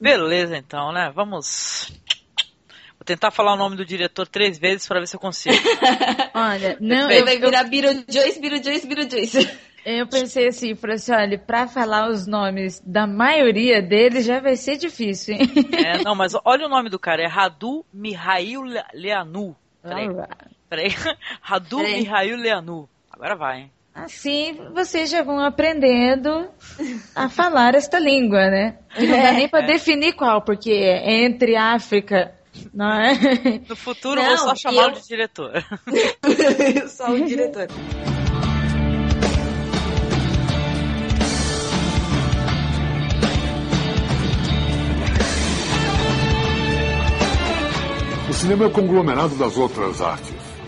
Beleza, então, né? Vamos. Vou tentar falar o nome do diretor três vezes para ver se eu consigo. Olha, não. Ele vai virar Beetlejuice, Beetlejuice, Beetlejuice. Eu pensei assim, falei assim, olha, pra falar os nomes da maioria deles já vai ser difícil, hein? É, não, mas olha o nome do cara, é Radu Mihail Leanu. Peraí, peraí. Radu. Mihail Leanu. Agora vai, hein? Assim vocês já vão aprendendo a falar esta língua, né? E não dá nem pra definir qual, porque é entre África, não é? No futuro Não, vou só chamá-lo eu- de diretor. Só o diretor. O cinema é o conglomerado das outras artes.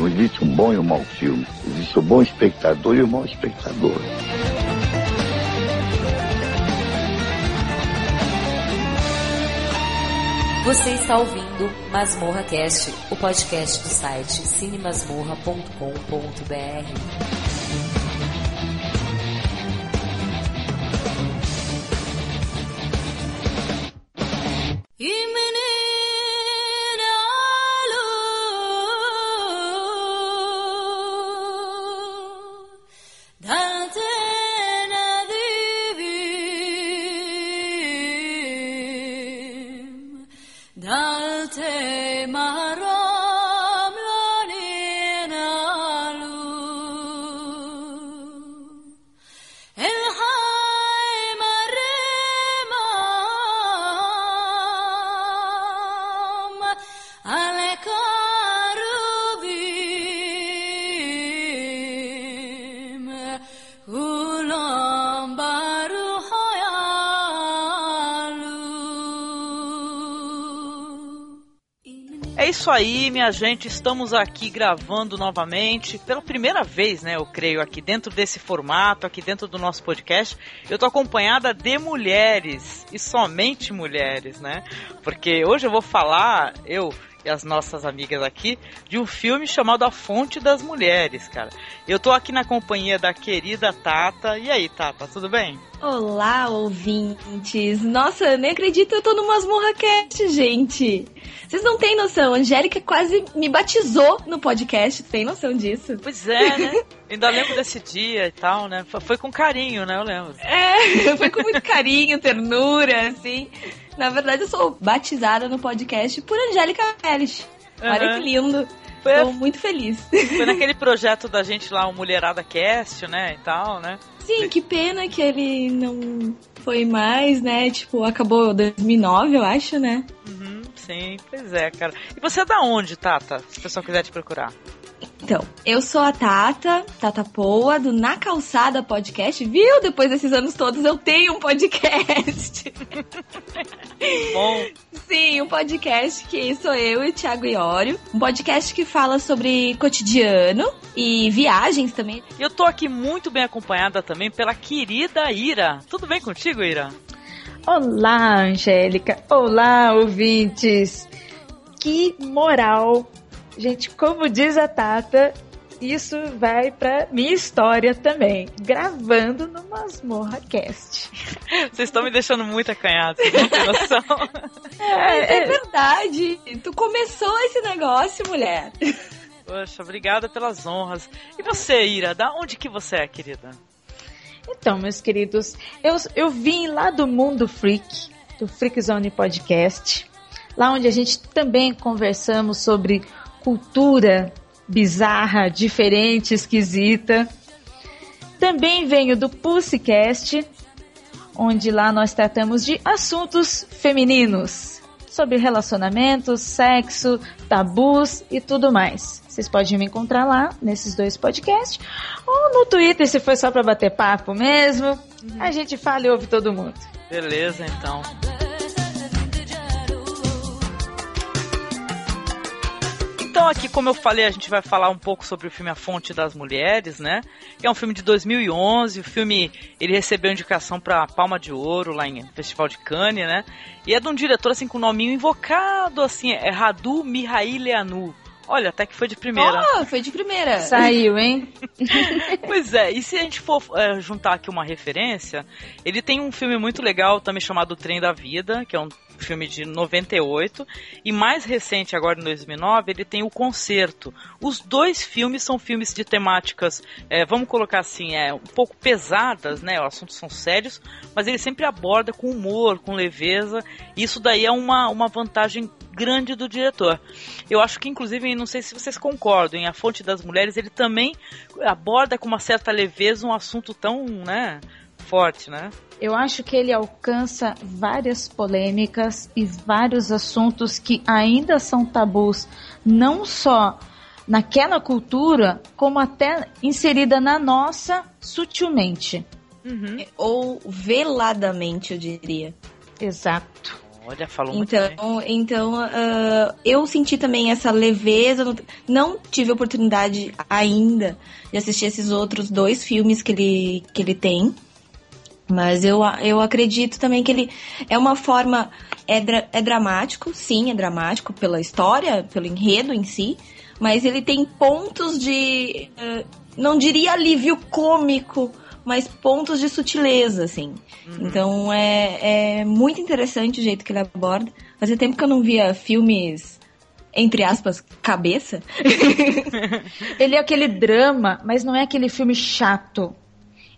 Não existe um bom e um mau filme. Existe o bom espectador e o mau espectador. Você está ouvindo Masmorra Cast, o podcast do site cinemasmorra.com.br. Dalte isso aí, minha gente. Estamos aqui gravando novamente. Pela primeira vez, né? Eu creio, aqui dentro desse formato, aqui dentro do nosso podcast. Eu tô acompanhada de mulheres. E somente mulheres, né? Porque hoje eu vou falar, eu e as nossas amigas aqui, de um filme chamado A Fonte das Mulheres, cara. Eu tô aqui na companhia da querida Tata. E aí, Tata, tudo bem? Olá, ouvintes. Nossa, eu nem acredito, eu tô no Masmorra Cast, gente. Vocês não têm noção, a Angélica quase me batizou no podcast, tem noção disso? Pois é, né? Ainda lembro desse dia e tal, né? Foi- com carinho, né? Eu lembro. É, foi com muito carinho, ternura, assim. Na verdade, eu sou batizada no podcast por Angélica Pérez. Olha Aham. que lindo. Foi- Tô muito feliz. Foi naquele projeto da gente lá, o Mulherada Cast, né? E tal, né? Sim, que pena que ele não foi mais, né? Tipo, acabou em 2009, eu acho, né? Uhum, sim, pois é, cara. E você é da onde, Tata? Se o pessoal quiser te procurar. Então, eu sou a Tata, Tata Poa, do Na Calçada Podcast. Viu? Depois desses anos todos eu tenho um podcast. Bom, Sim, um podcast que sou eu e o Thiago Iório. Um podcast que fala sobre cotidiano e viagens também. e eu tô aqui muito bem acompanhada também pela querida Ira. Tudo bem contigo, Ira? Olá, Angélica. Olá, ouvintes. Que moral. Gente, como diz a Tata, isso vai pra minha história também. Gravando no Masmorra Cast. Vocês estão me deixando muito acanhada, vocês não têm noção. É, é verdade. Tu começou esse negócio, mulher. Poxa, obrigada pelas honras. E você, Ira, da onde que você é, querida? Então, meus queridos, eu, eu vim lá do Mundo Freak, do Freak Zone Podcast, lá onde a gente também conversamos sobre cultura bizarra, diferente, esquisita. Também venho do Pussycast, onde lá nós tratamos de assuntos femininos, sobre relacionamentos, sexo, tabus e tudo mais. Vocês podem me encontrar lá nesses dois podcasts ou no Twitter se for só para bater papo mesmo. A gente fala e ouve todo mundo. Beleza, então. Aqui, como eu falei, a gente vai falar um pouco sobre o filme A Fonte das Mulheres, né? Que é um filme de 2011. O filme ele recebeu indicação para Palma de Ouro lá em Festival de Cannes, né? E é de um diretor assim com um nominho invocado, assim, é Radu Mihaileanu. Olha, até que foi de primeira. Oh, foi de primeira. Saiu, hein? pois é, e se a gente for é, juntar aqui uma referência, ele tem um filme muito legal também chamado Trem da Vida, que é um filme de 98, e mais recente, agora em 2009, ele tem O Concerto. Os dois filmes são filmes de temáticas, é, vamos colocar assim, é, um pouco pesadas, né? Os assuntos são sérios, mas ele sempre aborda com humor, com leveza, isso daí é uma, uma vantagem grande do diretor. Eu acho que, inclusive, não sei se vocês concordam, em A Fonte das Mulheres, ele também aborda com uma certa leveza um assunto tão, né, forte, né? Eu acho que ele alcança várias polêmicas e vários assuntos que ainda são tabus, não só naquela cultura, como até inserida na nossa sutilmente. Uhum. Ou veladamente, eu diria. Exato. Olha, falou então, muito bem. Então, uh, eu senti também essa leveza. Não tive oportunidade ainda de assistir esses outros dois filmes que ele, que ele tem. Mas eu, eu acredito também que ele é uma forma. É, dra, é dramático, sim, é dramático pela história, pelo enredo em si. Mas ele tem pontos de. Uh, não diria alívio cômico, mas pontos de sutileza, assim. Uhum. Então é, é muito interessante o jeito que ele aborda. Fazia tempo que eu não via filmes entre aspas, cabeça. ele é aquele drama, mas não é aquele filme chato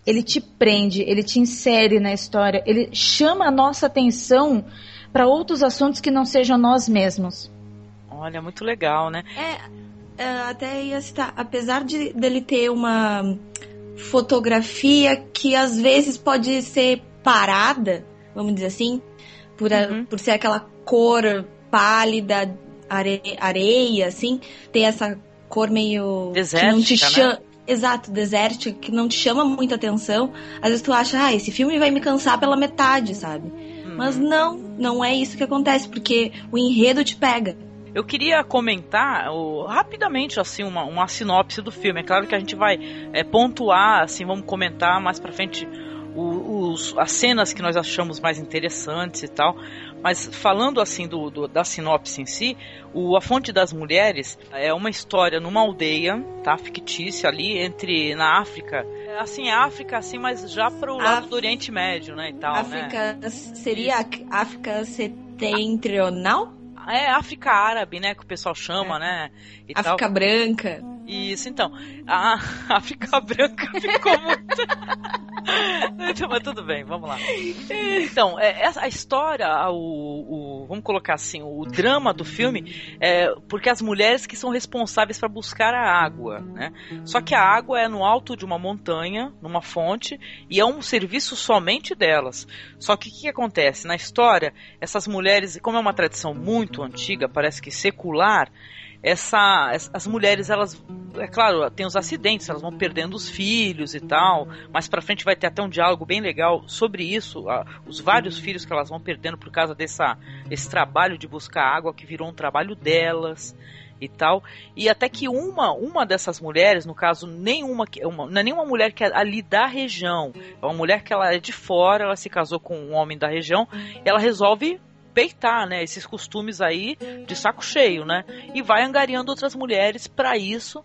ele te prende, ele te insere na história, ele chama a nossa atenção para outros assuntos que não sejam nós mesmos. Olha, muito legal, né? É, é, até ia citar, apesar de dele ter uma fotografia que às vezes pode ser parada, vamos dizer assim, por, uhum. por ser aquela cor pálida, areia, areia, assim, tem essa cor meio Desértica, que não te chama. Né? Exato, desértica, que não te chama muita atenção. Às vezes tu acha, ah, esse filme vai me cansar pela metade, sabe? Hum. Mas não, não é isso que acontece, porque o enredo te pega. Eu queria comentar oh, rapidamente assim uma, uma sinopse do filme. É claro que a gente vai é, pontuar, assim, vamos comentar mais pra frente os, as cenas que nós achamos mais interessantes e tal. Mas falando assim do, do, da sinopse em si, o A Fonte das Mulheres é uma história numa aldeia, tá? Fictícia ali entre na África. Assim, África, assim, mas já pro lado do Oriente Médio, né? E tal, África né? seria África setentrional? É África Árabe, né? Que o pessoal chama, é. né? E África tal. Branca. Isso, então. A África Branca ficou muito. então, mas tudo bem, vamos lá. Então, é, a história, o, o, vamos colocar assim, o drama do filme é porque as mulheres que são responsáveis para buscar a água, né? Só que a água é no alto de uma montanha, numa fonte, e é um serviço somente delas. Só que o que, acontece? Na história, essas mulheres, como é uma tradição muito antiga, parece que secular, essa as mulheres elas é claro tem os acidentes elas vão perdendo os filhos e tal mais para frente vai ter até um diálogo bem legal sobre isso os vários filhos que elas vão perdendo por causa dessa esse trabalho de buscar água que virou um trabalho delas e tal. E até que uma uma dessas mulheres no caso nenhuma uma, não é nenhuma mulher que é ali da região é uma mulher que ela é de fora ela se casou com um homem da região e ela resolve peitar, né, esses costumes aí de saco cheio, né? E vai angariando outras mulheres para isso,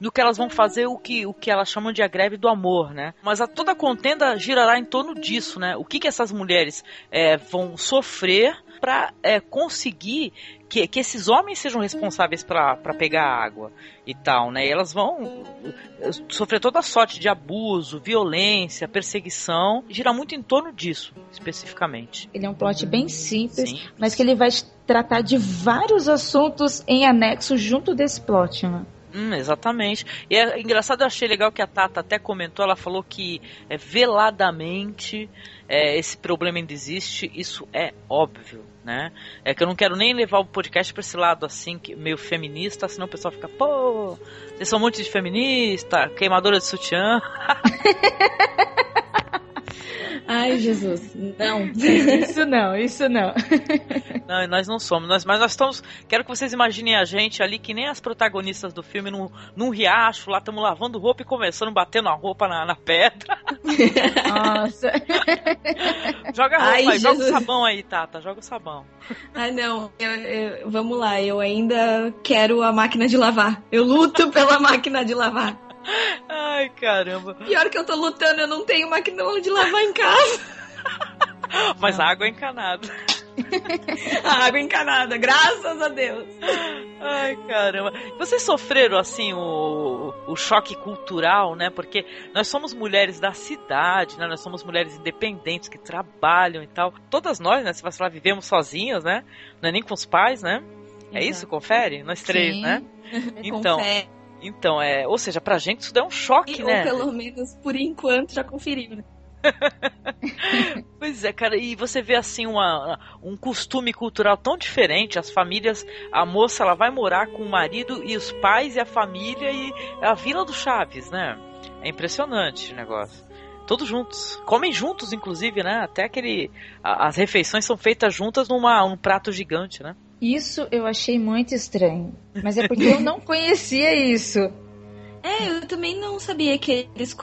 no que elas vão fazer o que o que elas chamam de a greve do amor, né? Mas a, toda contenda girará em torno disso, né? O que que essas mulheres é, vão sofrer para é, conseguir que, que esses homens sejam responsáveis para pegar água e tal, né? E elas vão eh, sofrer toda sorte de abuso, violência, perseguição, gira muito em torno disso, especificamente. Ele é um plot bem simples, Sim. mas que ele vai tratar de vários assuntos em anexo junto desse plot, né? Hum, exatamente. E é engraçado, eu achei legal que a Tata até comentou, ela falou que é, veladamente é, esse problema ainda existe, isso é óbvio, né? É que eu não quero nem levar o podcast para esse lado assim, meio feminista, senão o pessoal fica, pô, vocês são um monte de feminista, queimadora de sutiã. Ai, Jesus. Não. Isso não, isso não. Não, nós não somos. Nós, mas nós estamos. Quero que vocês imaginem a gente ali, que nem as protagonistas do filme, num, num riacho, lá estamos lavando roupa e começando, batendo a roupa na, na pedra. Nossa. Joga a roupa Ai, aí, joga o Jesus. sabão aí, Tata, joga o sabão. Ai, não. Eu- eu- vamos lá, eu ainda quero a máquina de lavar. Eu luto pela máquina de lavar. Ai, caramba. Pior que eu tô lutando, eu não tenho máquina de lavar em casa. Mas a água é encanada. A água encanada, graças a Deus. Ai, caramba. Vocês sofreram, assim, o, o choque cultural, né? Porque nós somos mulheres da cidade, né? Nós somos mulheres independentes que trabalham e tal. Todas nós, né? Se você falar, vivemos sozinhas, né? Não é nem com os pais, né? É isso? Confere? Nós três, Sim. né? Então, Confere. Então, é, ou seja, pra gente isso dá um choque, Ou né? pelo menos, por enquanto, já conferiu, né? Pois é, cara, e você vê assim uma, um costume cultural tão diferente, as famílias, a moça ela vai morar com o marido e os pais e a família e a Vila do Chaves, né? É impressionante o negócio. Todos juntos. Comem juntos, inclusive, né? Até aquele. a- as refeições são feitas juntas numa um prato gigante, né? Isso eu achei muito estranho. Mas é porque eu não conhecia isso. É, eu também não sabia que eles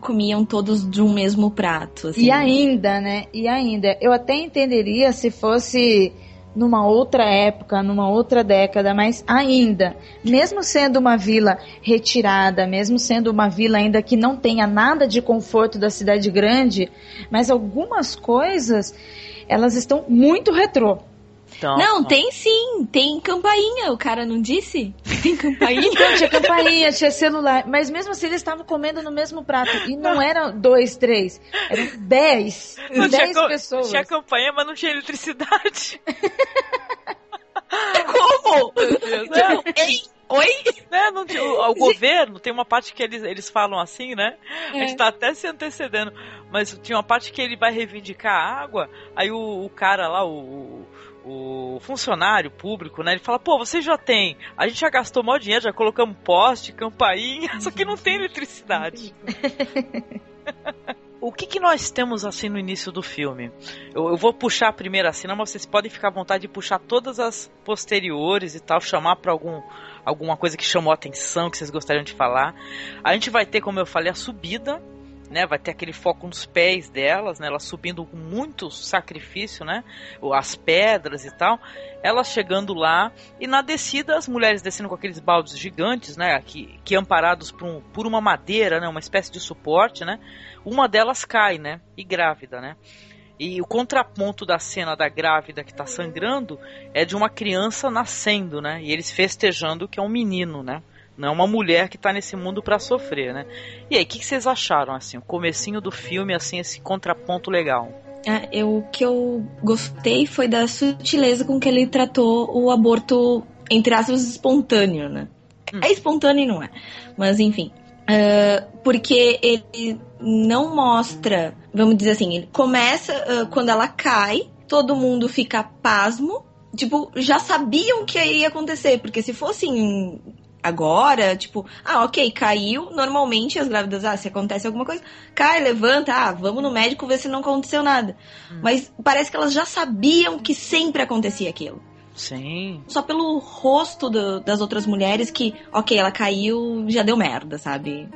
comiam todos de um mesmo prato. assim. E ainda, né? E ainda, eu até entenderia se fosse numa outra época, numa outra década, mas ainda, mesmo sendo uma vila retirada, mesmo sendo uma vila ainda que não tenha nada de conforto da cidade grande, mas algumas coisas elas estão muito retrô. Então, Não, tem sim, tem campainha, o cara não disse? Tem campainha? Então, tinha campainha, tinha celular, mas mesmo assim eles estavam comendo no mesmo prato. E não eram dois, três, eram dez. Não tinha dez co- pessoas. Tinha campanha, mas não tinha eletricidade. Como? Não, Ei, oi? né, não tinha- o, o governo tem uma parte que eles, eles falam assim, né? A É. gente tá até se antecedendo. Mas tinha uma parte que ele vai reivindicar a água, aí o, o cara lá, o, o funcionário público, né? Ele fala, pô, você já tem. A gente já gastou maior dinheiro, já colocamos poste, campainha, só que não tem eletricidade. O que, que nós temos assim no início do filme? Eu, eu vou puxar a primeira cena, mas vocês podem ficar à vontade de puxar todas as posteriores e tal, chamar pra algum, alguma coisa que chamou a atenção, que vocês gostariam de falar. A gente vai ter, como eu falei, a subida, né? Vai ter aquele foco nos pés delas, né? Elas subindo com muito sacrifício, né? As pedras e tal. Elas chegando lá e na descida as mulheres descendo com aqueles baldes gigantes, né? Que, que amparados por, um, por uma madeira, né? Uma espécie de suporte, né? Uma delas cai, né? E grávida, né? E o contraponto da cena da grávida que tá sangrando é de uma criança nascendo, né? E eles festejando que é um menino, né? Não é uma mulher que tá nesse mundo para sofrer, né? E aí, o que, que vocês acharam, assim? O comecinho do filme, assim, esse contraponto legal. Ah, eu, o que eu gostei foi da sutileza com que ele tratou o aborto, entre aspas, espontâneo, né? Hum. É espontâneo e não é. Mas enfim. Ah, porque ele não mostra, vamos dizer assim, ele começa ah, quando ela cai, todo mundo fica pasmo. Tipo, já sabiam que ia acontecer, porque se fossem agora, tipo, ah, ok, caiu. Normalmente as grávidas, ah, se acontece alguma coisa, cai, levanta, ah, vamos no médico ver se não aconteceu nada. Mas parece que elas já sabiam que sempre acontecia aquilo. Sim. Só pelo rosto do- das outras mulheres que, ok, ela caiu, já deu merda, sabe?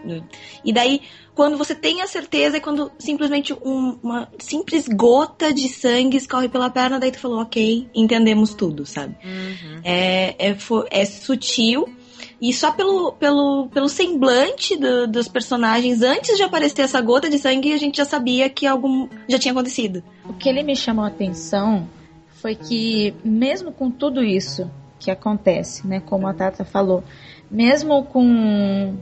E daí, quando você tem a certeza, é quando simplesmente um- uma simples gota de sangue escorre pela perna, daí tu falou, ok, entendemos tudo, sabe? Uhum. É, é, é sutil. E só pelo, pelo, pelo semblante do- dos personagens, antes de aparecer essa gota de sangue, a gente já sabia que algo já tinha acontecido. O que ele me chamou a atenção foi que, mesmo com tudo isso que acontece, né, como a Tata falou, mesmo com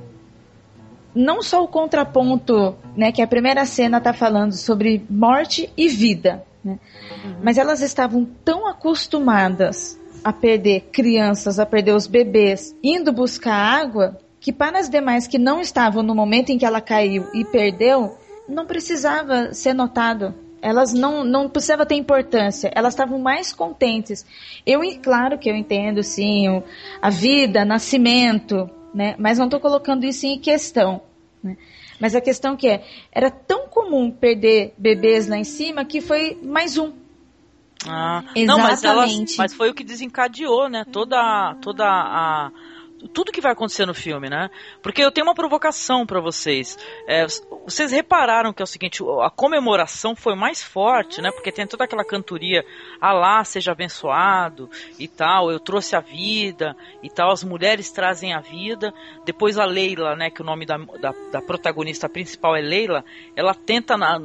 não só o contraponto, né, que a primeira cena tá falando sobre morte e vida, né, mas elas estavam tão acostumadas a perder crianças, a perder os bebês, indo buscar água, que para as demais que não estavam no momento em que ela caiu e perdeu, não precisava ser notado. Elas não, não precisava ter importância. Elas estavam mais contentes. Eu, claro que eu entendo, sim, a vida, nascimento, né? Mas não estou colocando isso em questão. né? Mas a questão que é, era tão comum perder bebês lá em cima que foi mais um. Ah, não, mas, Exatamente. mas foi o que desencadeou, né? Toda, toda a tudo que vai acontecer no filme, né? Porque eu tenho uma provocação pra vocês. É, vocês repararam que é o seguinte, a comemoração foi mais forte, né? Porque tem toda aquela cantoria, Alá seja abençoado e tal, eu trouxe a vida e tal, as mulheres trazem a vida. Depois a Leila, né? Que o nome da, da, da protagonista principal é Leila, ela tenta na,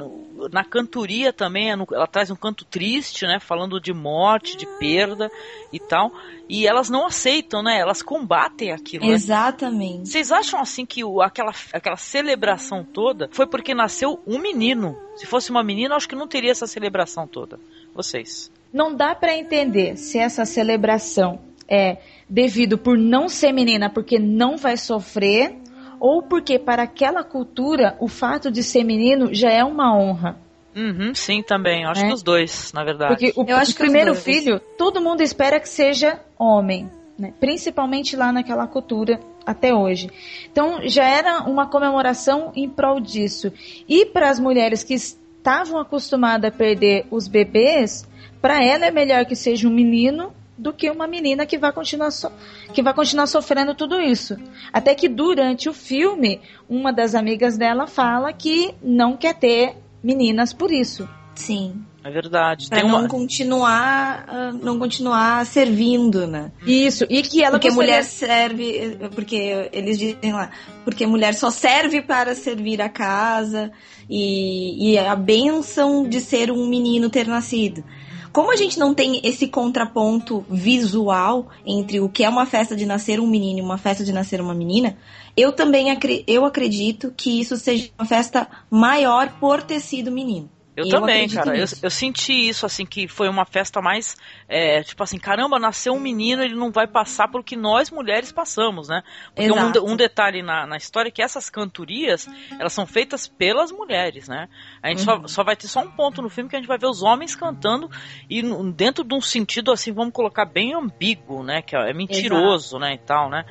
na cantoria também, é ela traz um canto triste, né? Falando de morte, de perda e tal. E elas não aceitam, né? Elas combatem aquilo. né? Exatamente. Vocês acham assim que o- aquela, aquela celebração toda foi porque nasceu um menino? Se fosse uma menina, acho que não teria essa celebração toda. Vocês. Não dá para entender se essa celebração é devido por não ser menina porque não vai sofrer ou porque para aquela cultura o fato de ser menino já é uma honra. Uhum, sim, também. Eu acho É. que os dois, na verdade. Porque o, Eu acho o que primeiro filho, todo mundo espera que seja homem, né? principalmente lá naquela cultura até hoje. Então já era uma comemoração em prol disso. E para as mulheres que estavam acostumadas a perder os bebês, para ela é melhor que seja um menino do que uma menina que vai continuar so- que vai continuar sofrendo tudo isso. Até que durante o filme, uma das amigas dela fala que não quer ter meninas por isso. Sim. É verdade. Pra Tem uma... não continuar, ah, não continuar servindo, né? Isso, e que ela porque gostaria- mulher serve, porque eles dizem lá, porque mulher só serve para servir a casa e, e a bênção de ser um menino ter nascido. Como a gente não tem esse contraponto visual entre o que é uma festa de nascer um menino e uma festa de nascer uma menina, eu também acre- eu acredito que isso seja uma festa maior por ter sido menino. Eu, também, acredito cara. Eu, eu senti isso, assim, que foi uma festa mais. é, tipo assim, caramba, nasceu um menino, ele não vai passar pelo que nós mulheres passamos, né? Porque um, Exato. um detalhe na, na história é que essas cantorias, elas são feitas pelas mulheres, né? A gente Uhum. só, só vai ter só um ponto no filme que a gente vai ver os homens cantando e dentro de um sentido, assim, vamos colocar bem ambíguo, né? Que é é mentiroso, né? E tal, né?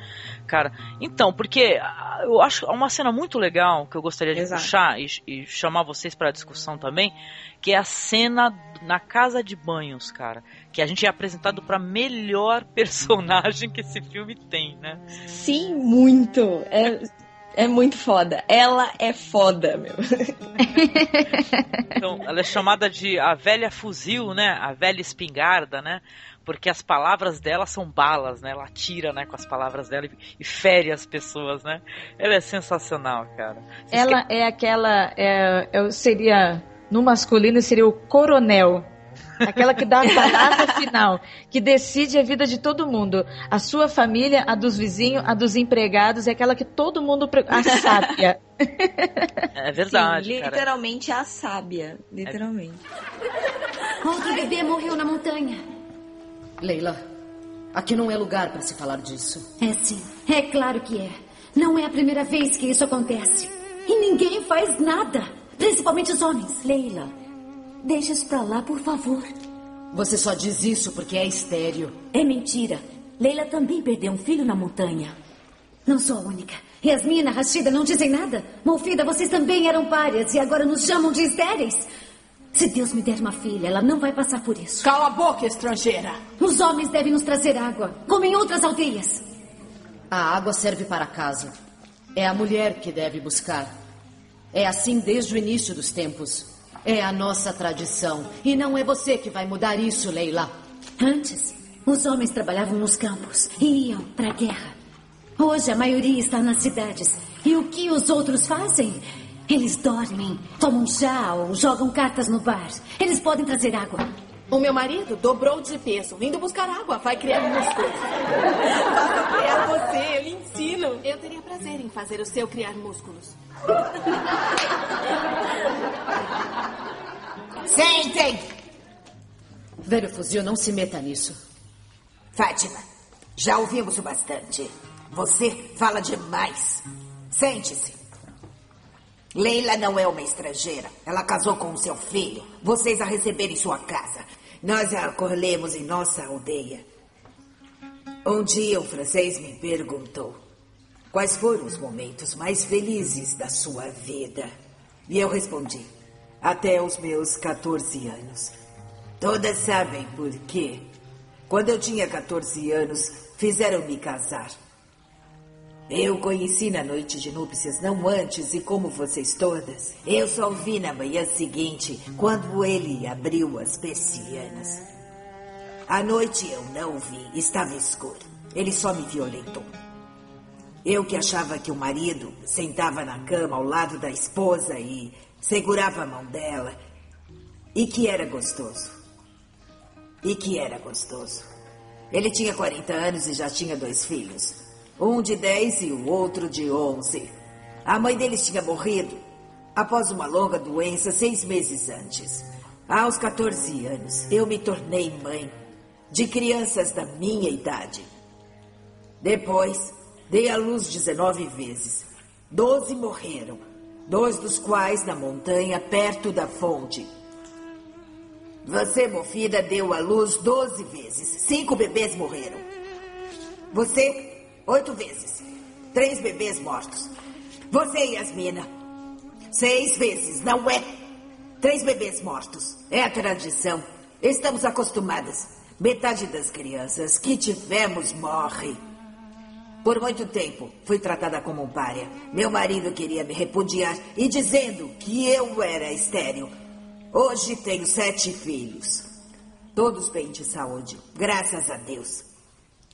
Cara, então, porque ah, eu acho uma cena muito legal que eu gostaria de Exato. puxar e, e chamar vocês para discussão também, que é a cena na casa de banhos, cara, que a gente é apresentado para melhor personagem que esse filme tem, né? Sim, muito. É, é muito foda. Ela é foda, meu. Então, ela é chamada de a velha fuzil, né? A velha espingarda, né? Porque as palavras dela são balas, né? Ela atira, né, com as palavras dela e, e fere as pessoas, né? Ela é sensacional, cara. Vocês Ela é aquela. É, é, seria. No masculino seria o coronel. Aquela que dá a palavra final, que decide a vida de todo mundo. A sua família, a dos vizinhos, a dos empregados, é aquela que todo mundo. pre- A sábia. É verdade, Sim, cara. literalmente a sábia. Literalmente. Outro bebê morreu na montanha. Leila, aqui não é lugar para se falar disso. É sim, é claro que é. Não é a primeira vez que isso acontece. E ninguém faz nada. Principalmente os homens. Leila, Deixa isso pra lá, por favor. você só diz isso porque é estéreo. É mentira. Leila também perdeu um filho na montanha. Não sou a única. Yasmina, Rashida não dizem nada. Molfida, vocês também eram párias e agora nos chamam de estéreis. Se Deus me der uma filha, ela não vai passar por isso. Cala a boca, estrangeira! Os homens devem nos trazer água, como em outras aldeias. A água serve para casa. É a mulher que deve buscar. É assim desde o início dos tempos. É a nossa tradição. E não é você que vai mudar isso, Leila. Antes, os homens trabalhavam nos campos e iam para a guerra. Hoje, a maioria está nas cidades. E o que os outros fazem? Eles dormem, tomam chá ou jogam cartas no bar. Eles podem trazer água. O meu marido dobrou de peso, indo buscar água, vai criar músculos. Faça criar você, eu lhe ensino. Eu teria prazer em fazer o seu criar músculos. Sentem! Velho fuzil, não se meta nisso. Fátima, já ouvimos o bastante. Você fala demais. Sente-se. Leila não é uma estrangeira. Ela casou com o seu filho. Vocês a receberam em sua casa. Nós a acolhemos em nossa aldeia. Um dia um francês me perguntou: quais foram os momentos mais felizes da sua vida. E eu respondi: até os meus 14 anos. Todas sabem por quê. Quando eu tinha 14 anos, fizeram-me casar. Eu conheci na noite de núpcias, não antes, e como vocês todas, eu só o vi na manhã seguinte, quando ele abriu as persianas. À noite eu não o vi, estava escuro. Ele só me violentou. Eu que achava que o marido sentava na cama ao lado da esposa e segurava a mão dela, e que era gostoso. E que era gostoso. Ele tinha 40 anos e já tinha dois filhos. Um de 10 e o outro de 11. A mãe deles tinha morrido após uma longa doença seis meses antes. Aos 14 anos, eu me tornei mãe de crianças da minha idade. Depois, dei à luz 19 vezes. Doze morreram, dois dos quais na montanha perto da fonte. Você, Mofida, deu à luz 12 vezes. Cinco bebês morreram. Você, oito vezes. Três bebês mortos. Você, Yasmina, seis vezes, não é? Três bebês mortos. É a tradição. Estamos acostumadas. Metade das crianças que tivemos morre. Por muito tempo, fui tratada como um pária. Meu marido queria me repudiar e dizendo que eu era estéril. Hoje tenho sete filhos. Todos bem de saúde, graças a Deus.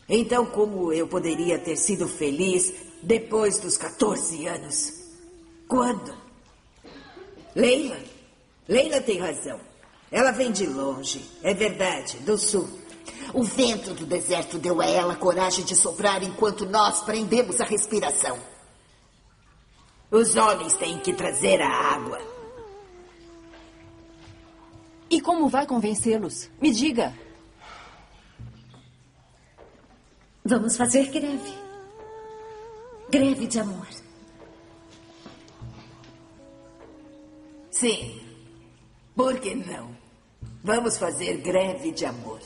Então, como eu poderia ter sido feliz depois dos 14 anos? Quando? Leila? Leila tem razão. Ela vem de longe, é verdade, do sul. O vento do deserto deu a ela coragem de soprar enquanto nós prendemos a respiração. Os homens têm que trazer a água. E como vai convencê-los? Me diga. Vamos fazer greve. Greve de amor. Sim. Por que não? Vamos fazer greve de amor.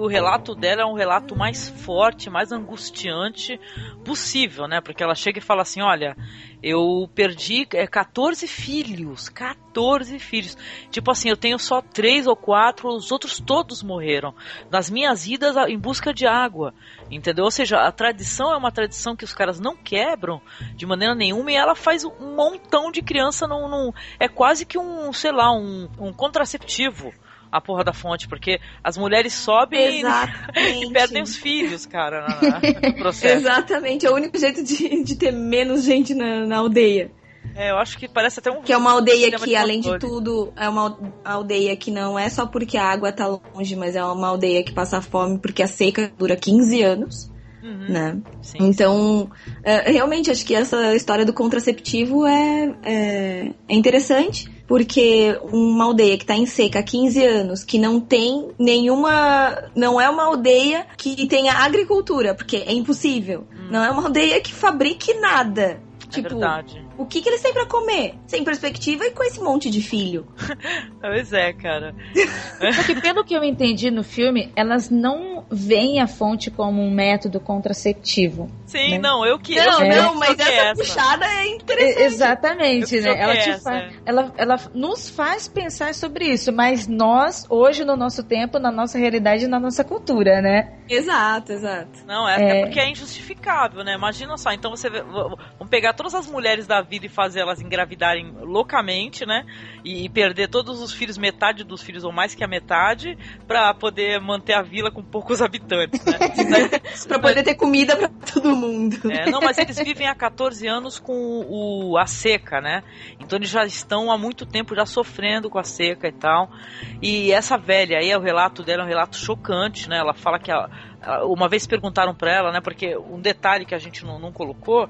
O relato dela é um relato mais forte, mais angustiante possível, né? Porque ela chega e fala assim: olha, eu perdi é, 14 filhos, 14 filhos. Tipo assim, eu tenho só três ou quatro, os outros todos morreram. Nas minhas idas em busca de água, entendeu? Ou seja, a tradição é uma tradição que os caras não quebram de maneira nenhuma e ela faz um montão de criança num. num é quase que um, sei lá, um, um contraceptivo a porra da fonte, porque as mulheres sobem e, e perdem os filhos, cara, no processo. Exatamente, é o único jeito de, de ter menos gente na, na aldeia. É, eu acho que parece até um. Que é uma aldeia que, de além de tudo, é uma aldeia que não é só porque a água tá longe, mas é uma aldeia que passa fome porque a seca dura 15 anos. Uhum. Né? Sim, então, sim. É, realmente, acho que essa história do contraceptivo é, é, é interessante porque uma aldeia que está em seca há 15 anos, que não tem nenhuma. Não é uma aldeia que tenha agricultura, porque é impossível. Hum. Não é uma aldeia que fabrique nada. É tipo, verdade. O que, que eles têm para comer? Sem perspectiva e com esse monte de filho. pois é, cara. Só que pelo que eu entendi no filme, elas não veem a fonte como um método contraceptivo. Sim, né? não, eu que. Não, eu não, mas essa, essa, puxada é interessante. Exatamente, né? Ela, te faz, ela, ela nos faz pensar sobre isso, mas nós, hoje, no nosso tempo, na nossa realidade, na nossa cultura, né? Exato, exato. Não, é, é... porque é injustificável, né? Imagina só, então você. Vamos pegar todas as mulheres da vida e fazer elas engravidarem loucamente, né? E, perder todos os filhos, metade dos filhos ou mais que a metade, para poder manter a vila com poucos habitantes, né? pra poder ter comida para todo mundo. É, não, mas eles vivem há 14 anos com o, a seca, né? Então eles já estão há muito tempo já sofrendo com a seca e tal. E essa velha aí, o relato dela é um relato chocante, né? Ela fala que a, uma vez perguntaram para ela, né? Porque um detalhe que a gente não, não, colocou,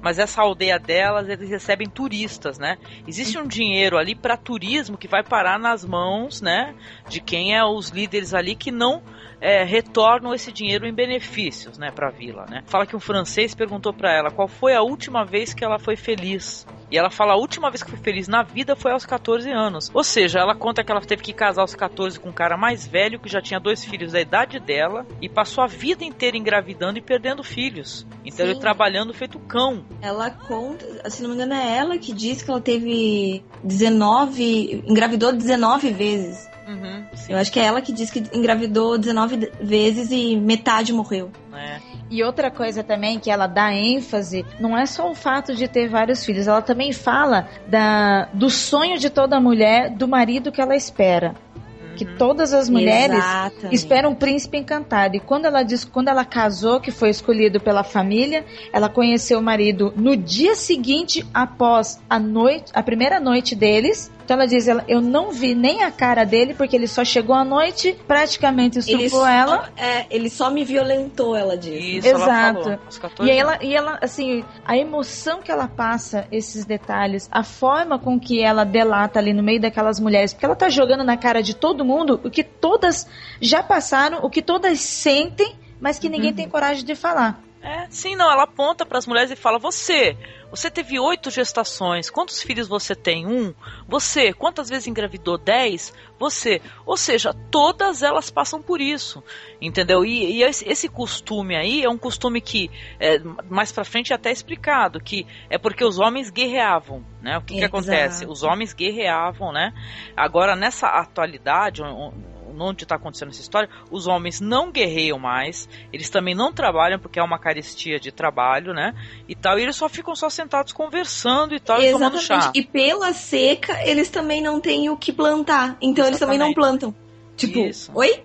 mas essa aldeia delas, eles recebem turistas, né? Existe um dinheiro ali para turismo que vai parar nas mãos, né? De quem é os líderes ali que não é, retornam esse dinheiro em benefícios, né? Para a vila, né? Fala que um francês perguntou para ela qual foi a última vez que ela foi feliz E ela fala a última vez que foi feliz na vida foi aos 14 anos. Ou seja, ela conta que ela teve que casar aos 14 com um cara mais velho que já tinha dois filhos da idade dela e passou a vida inteira engravidando e perdendo filhos. Então Sim. ele trabalhando feito cão. Ela conta, se não me engano, é ela que diz que ela teve 19. engravidou 19 vezes. Uhum, Eu acho que é ela que diz que engravidou 19 vezes e metade morreu. É. E outra coisa também que ela dá ênfase não é só o fato de ter vários filhos, ela também fala da, do sonho de toda mulher, do marido que ela espera. Que todas as mulheres Exatamente. esperam um príncipe encantado. E quando ela diz, quando ela casou, que foi escolhido pela família, ela conheceu o marido no dia seguinte após a noite, a primeira noite deles. Então ela diz, ela, eu não vi nem a cara dele porque ele só chegou à noite, praticamente só, ela. é, ele só me violentou, ela disse. Isso ela Exato. falou, aos 14 E ela, e ela, assim, a emoção que ela passa, esses detalhes, a forma com que ela delata ali no meio daquelas mulheres, porque ela tá jogando na cara de todo mundo o que todas já passaram, o que todas sentem, mas que ninguém tem coragem de falar. É, sim, não, ela aponta para as mulheres e fala: Você, você teve oito gestações, quantos filhos você tem? Um. Você, quantas vezes engravidou? Dez. Você. Ou seja, todas elas passam por isso, entendeu? E, e esse, costume aí é um costume que, é, mais pra frente é até explicado, que é porque os homens guerreavam, né? O que, que acontece? Os homens guerreavam, né? Agora, nessa atualidade, onde está acontecendo essa história, os homens não guerreiam mais, eles também não trabalham porque é uma carestia de trabalho, né? E tal, e eles só ficam só sentados conversando e tal, e tomando Exatamente. chá. E pela seca, eles também não têm o que plantar. Então eles também não plantam. Tipo, Isso. oi?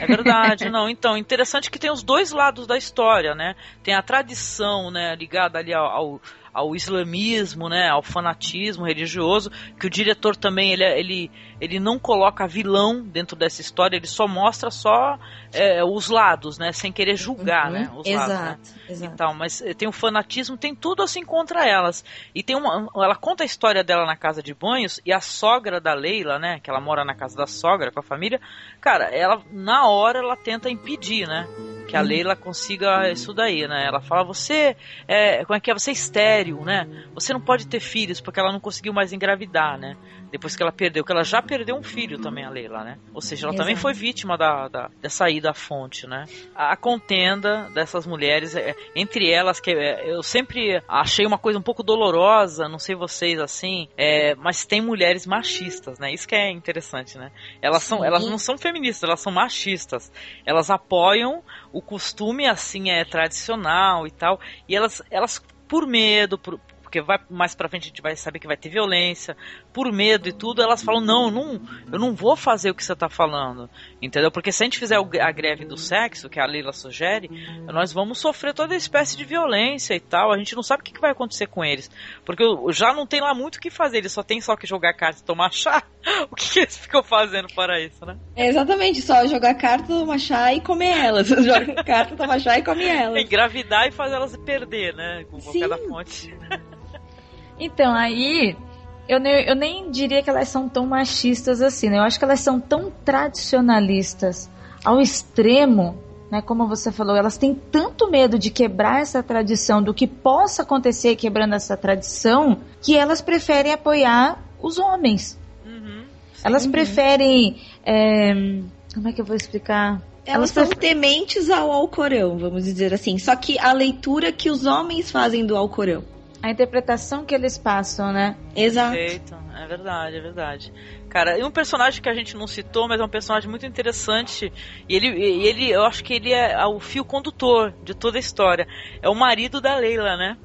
É verdade, não. Então, interessante que tem os dois lados da história, né? Tem a tradição, né, ligada ali ao, ao, islamismo, né, ao fanatismo religioso, que o diretor também, ele, ele, ele não coloca vilão dentro dessa história, ele só mostra só é, os lados, né, sem querer julgar, Uhum. né, os Exato, lados, né? exato. Então, mas eh, tem o fanatismo, tem tudo assim contra elas. E tem uma, ela conta a história dela na casa de banhos e a sogra da Leila, né, que ela mora na casa da sogra com a família, cara, ela na hora ela tenta impedir, né? Que a Uhum. Leila consiga isso daí, né? Ela fala, você é, como é que é? Você é estéril, né? Você não pode ter filhos, porque ela não conseguiu mais engravidar, né? Depois que ela perdeu, que ela já perdeu um filho também, a Leila, né? Ou seja, ela também Exato. foi vítima da, da, dessa ida à fonte, né? A, a contenda dessas mulheres, é, entre elas, que é, eu sempre achei uma coisa um pouco dolorosa, não sei vocês assim, é, mas tem mulheres machistas, né? Isso que é interessante, né? Elas, são, elas não são feministas, elas são machistas. Elas apoiam o costume assim é tradicional e tal, e elas, elas por medo, por, porque vai mais pra frente a gente vai saber que vai ter violência, por medo e tudo, elas falam: "Não, eu não, eu não vou fazer o que você tá falando". Entendeu? Porque se a gente fizer a greve do sexo, que a Leila sugere, nós vamos sofrer toda espécie de violência e tal. A gente não sabe o que, vai acontecer com eles. Porque já não tem lá muito o que fazer, eles só tem só que jogar carta e tomar chá. O que, que eles ficam fazendo para isso, né? É exatamente, só jogar carta, tomar chá e comer elas. Joga carta, tomar chá e come elas. Engravidar e fazer elas perder, né? Com qualquer da fonte. Então, aí, eu nem, eu nem diria que elas são tão machistas assim, né? Eu acho que elas são tão tradicionalistas ao extremo, né? Como você falou, elas têm tanto medo de quebrar essa tradição, do que possa acontecer quebrando essa tradição, que elas preferem apoiar os homens. Elas preferem. é, como é que eu vou explicar? Elas são tementes ao Alcorão, vamos dizer assim. Só que a leitura que os homens fazem do Alcorão. A interpretação que eles passam, né? Exato. Perfeito. É verdade, é verdade. Cara, e um personagem que a gente não citou, mas é um personagem muito interessante. E ele, ele eu acho que ele é o fio condutor de toda a história. É o marido da Leila, né?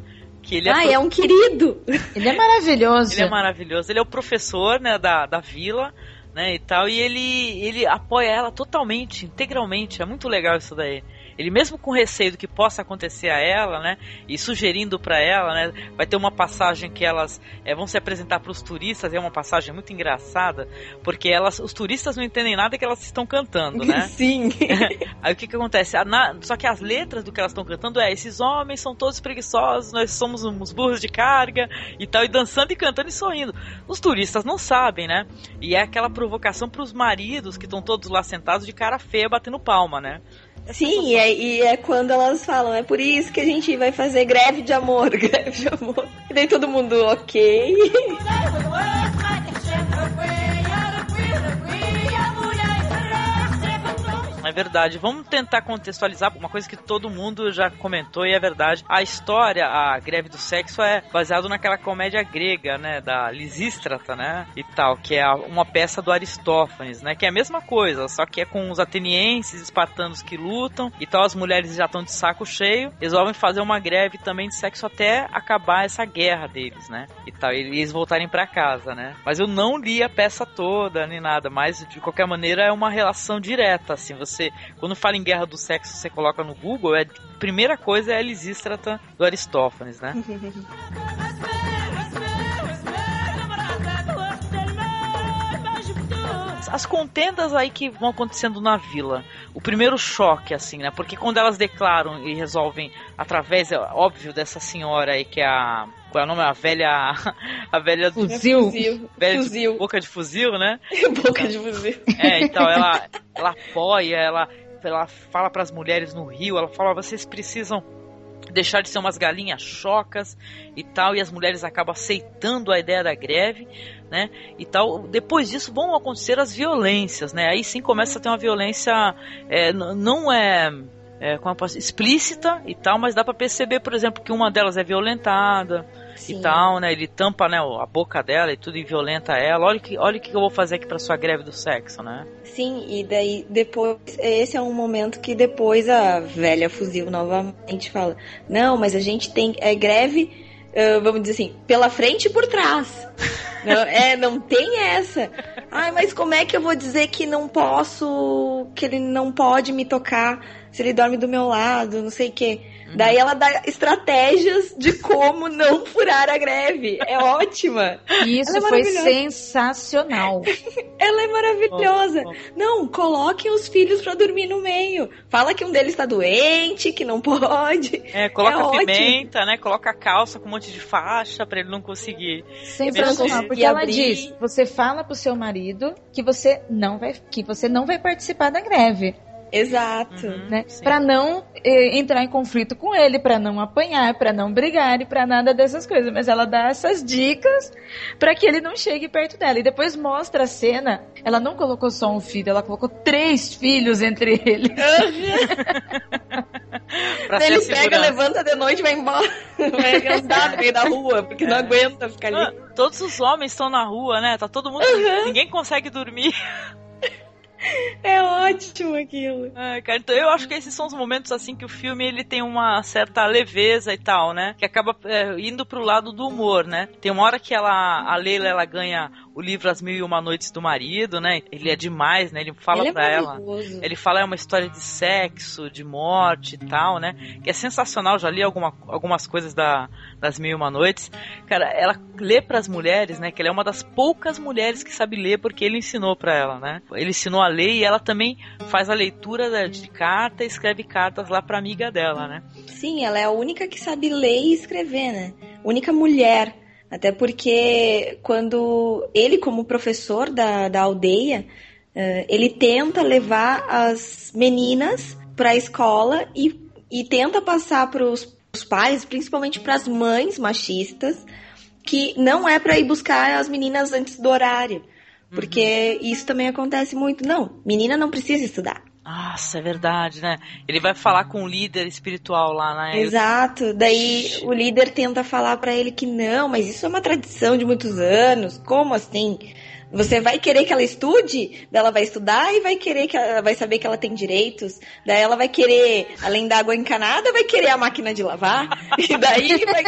Que ele Ai, pro- é um querido! Ele é maravilhoso. Ele é maravilhoso. Ele é o professor, né, da, da vila, né, e tal. E ele, ele apoia ela totalmente, integralmente. É muito legal isso daí. Ele mesmo com receio do que possa acontecer a ela, né, e sugerindo para ela, né, vai ter uma passagem que elas é, vão se apresentar para os turistas. É uma passagem muito engraçada, porque elas, os turistas não entendem nada que elas estão cantando, né? Sim. Aí o que que acontece? Na- só que as letras do que elas estão cantando é esses homens são todos preguiçosos, nós somos uns burros de carga e tal, e dançando e cantando e sorrindo. Os turistas não sabem, né? E é aquela provocação para os maridos que estão todos lá sentados de cara feia batendo palma, né? Sim, e é, e é quando elas falam, é por isso que a gente vai fazer greve de amor, greve de amor. E daí todo mundo, ok. É verdade. Vamos tentar contextualizar uma coisa que todo mundo já comentou e é verdade. A história, a greve do sexo é baseado naquela comédia grega, né, da Lisístrata, né, e tal, que é uma peça do Aristófanes, né, que é a mesma coisa, só que é com os atenienses, espartanos que lutam e tal, as mulheres já estão de saco cheio, resolvem fazer uma greve também de sexo até acabar essa guerra deles, né, e tal, e eles voltarem para casa, né. Mas eu não li a peça toda nem nada, mas de qualquer maneira é uma relação direta, assim, você você, quando fala em guerra do sexo, você coloca no Google, é, a primeira coisa é a Lisístrata do Aristófanes, né? as contendas aí que vão acontecendo na vila. O primeiro choque, assim, né? Porque quando elas declaram e resolvem, através, é óbvio, dessa senhora aí, que é a. Qual é o nome? A velha. A velha do. Fuzil. fuzil. Velha fuzil. De, boca de fuzil, né? boca de fuzil. É, então ela, ela apoia, ela, ela fala para as mulheres no rio, ela fala: vocês precisam deixar de ser umas galinhas chocas e tal, e as mulheres acabam aceitando a ideia da greve, né? E tal. Depois disso vão acontecer as violências, né? Aí sim começa a ter uma violência, é, não é, é posso, explícita e tal, mas dá para perceber, por exemplo, que uma delas é violentada. Sim. E tal, né? Ele tampa, né, a boca dela e tudo e violenta ela. Olha que, olha o que eu vou fazer aqui para sua greve do sexo, né? Sim, e daí depois esse é um momento que depois a velha fuzil novamente fala: "Não, mas a gente tem é greve Uh, vamos dizer assim, pela frente e por trás. não, é, não tem essa. Ai, mas como é que eu vou dizer que não posso, que ele não pode me tocar se ele dorme do meu lado, não sei o quê. Daí ela dá estratégias de como não furar a greve. É ótima. Isso é foi sensacional. ela é maravilhosa. Oh, oh. Não, coloquem os filhos para dormir no meio. Fala que um deles tá doente, que não pode. É, coloca é pimenta, ótimo. né? Coloca a calça com um monte de faixa para ele não conseguir. Sensacional, porque ela diz: você fala pro seu marido que você não vai, que você não vai participar da greve. Exato. Uhum, né? Para não eh, entrar em conflito com ele, para não apanhar, para não brigar e para nada dessas coisas. Mas ela dá essas dicas para que ele não chegue perto dela. E depois mostra a cena. Ela não colocou só um filho, ela colocou três filhos entre eles. ele pega, levanta de noite e vai embora. Vai andar no meio da rua, porque não aguenta ficar ali. Todos os homens estão na rua, né? Tá todo mundo. Uhum. Ninguém consegue dormir. É ótimo aquilo. É, cara, então eu acho que esses são os momentos assim que o filme ele tem uma certa leveza e tal, né? Que acaba é, indo pro lado do humor, né? Tem uma hora que ela, a Leila ela ganha o livro As Mil e Uma Noites do Marido, né? Ele é demais, né? Ele fala ele pra é ela. Ele fala é uma história de sexo, de morte e tal, né? Que é sensacional. Já li alguma, algumas coisas da, das Mil e Uma Noites. Cara, ela lê para as mulheres, né? Que ela é uma das poucas mulheres que sabe ler porque ele ensinou para ela, né? Ele ensinou a ler e ela também faz a leitura de carta escreve cartas lá pra amiga dela, né? Sim, ela é a única que sabe ler e escrever, né? Única mulher até porque quando ele, como professor da, da aldeia, uh, ele tenta levar as meninas para a escola e, e tenta passar para os pais, principalmente para as mães machistas, que não é para ir buscar as meninas antes do horário. Porque uhum. isso também acontece muito. Não, menina não precisa estudar. Nossa, é verdade, né? Ele vai falar com o líder espiritual lá, né? Exato. Daí o líder tenta falar para ele que não, mas isso é uma tradição de muitos anos. Como assim? Você vai querer que ela estude, daí ela vai estudar e vai querer que ela vai saber que ela tem direitos. Daí ela vai querer, além da água encanada, vai querer a máquina de lavar. E daí vai,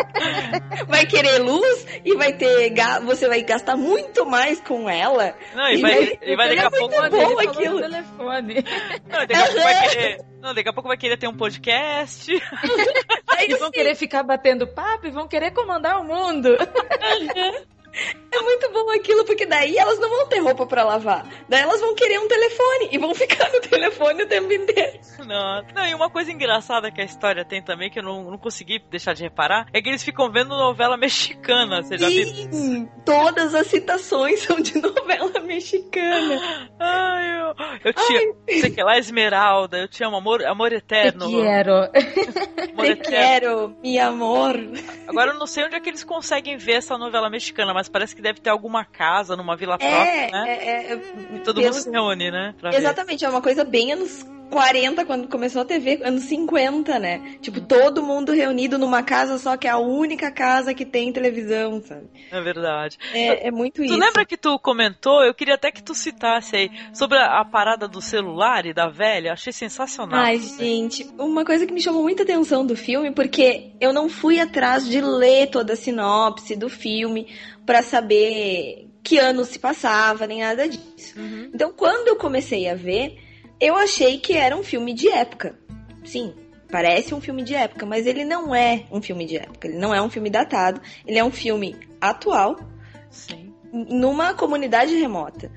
vai querer luz e vai ter. Você vai gastar muito mais com ela. Não, e, e vai, vai, e vai daqui a pouco é bom aquilo. Telefone. Não, daqui a pouco vai querer. Não, daqui a pouco vai querer ter um podcast. e vão querer ficar batendo papo e vão querer comandar o mundo. É muito bom aquilo, porque daí elas não vão ter roupa pra lavar. Daí elas vão querer um telefone e vão ficar no telefone o tempo inteiro. Não, não, e uma coisa engraçada que a história tem também, que eu não, não consegui deixar de reparar, é que eles ficam vendo novela mexicana. Você já viu? Sim, todas as citações são de novela mexicana. Ai, eu, eu tinha, sei que lá, Esmeralda, eu tinha um amor, amor eterno. Te quero. Amor Te eterno. quero, mi amor. Agora eu não sei onde é que eles conseguem ver essa novela mexicana, mas parece que deve ter alguma casa numa vila É, próxima, né? é, é, E todo mundo se reúne, né? pra ver. Exatamente, é uma coisa bem anos 40, quando começou a TV, anos 50, né? Tipo, todo mundo reunido numa casa só, que é a única casa que tem televisão, sabe? É verdade. É, é muito Tu isso. lembra que tu comentou? Eu queria até que tu citasse aí sobre a, a parada do celular e da velha. Achei sensacional. Ai, gente, uma coisa que me chamou muita atenção do filme, porque eu não fui atrás de ler toda a sinopse do filme pra saber que ano se passava, nem nada disso. Então, quando eu comecei a ver, eu achei que era um filme de época. Sim, parece um filme de época, mas ele não é um filme de época. Ele não é um filme datado. Ele é um filme atual, numa comunidade remota.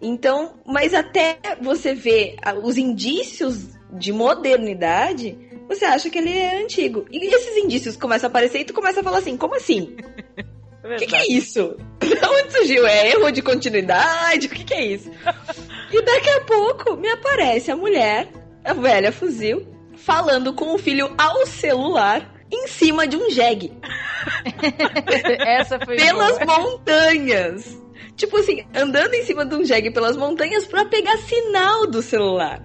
Então, mas até você ver os indícios de modernidade, você acha que ele é antigo. E esses indícios começam a aparecer e tu começa a falar assim, como assim? O que, que é isso? De onde surgiu? É erro de continuidade? O que, que é isso? E daqui a pouco me aparece a mulher, a velha fuzil, falando com o filho ao celular em cima de um jegue. Essa foi Pelas boa. montanhas. Tipo assim, andando em cima de um jegue pelas montanhas pra pegar sinal do celular.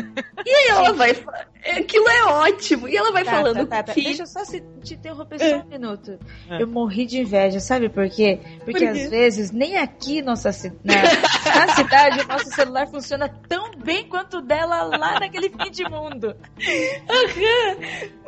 E aí ela vai. fa- Aquilo é ótimo. E ela vai Tá, falando tá, tá, tá. filho. Deixa eu só se- te interromper só um minuto. É. Eu morri de inveja, sabe por quê? Porque Por quê? às vezes, nem aqui nossa, ci- na, na cidade, o nosso celular funciona tão bem quanto o dela lá naquele fim de mundo.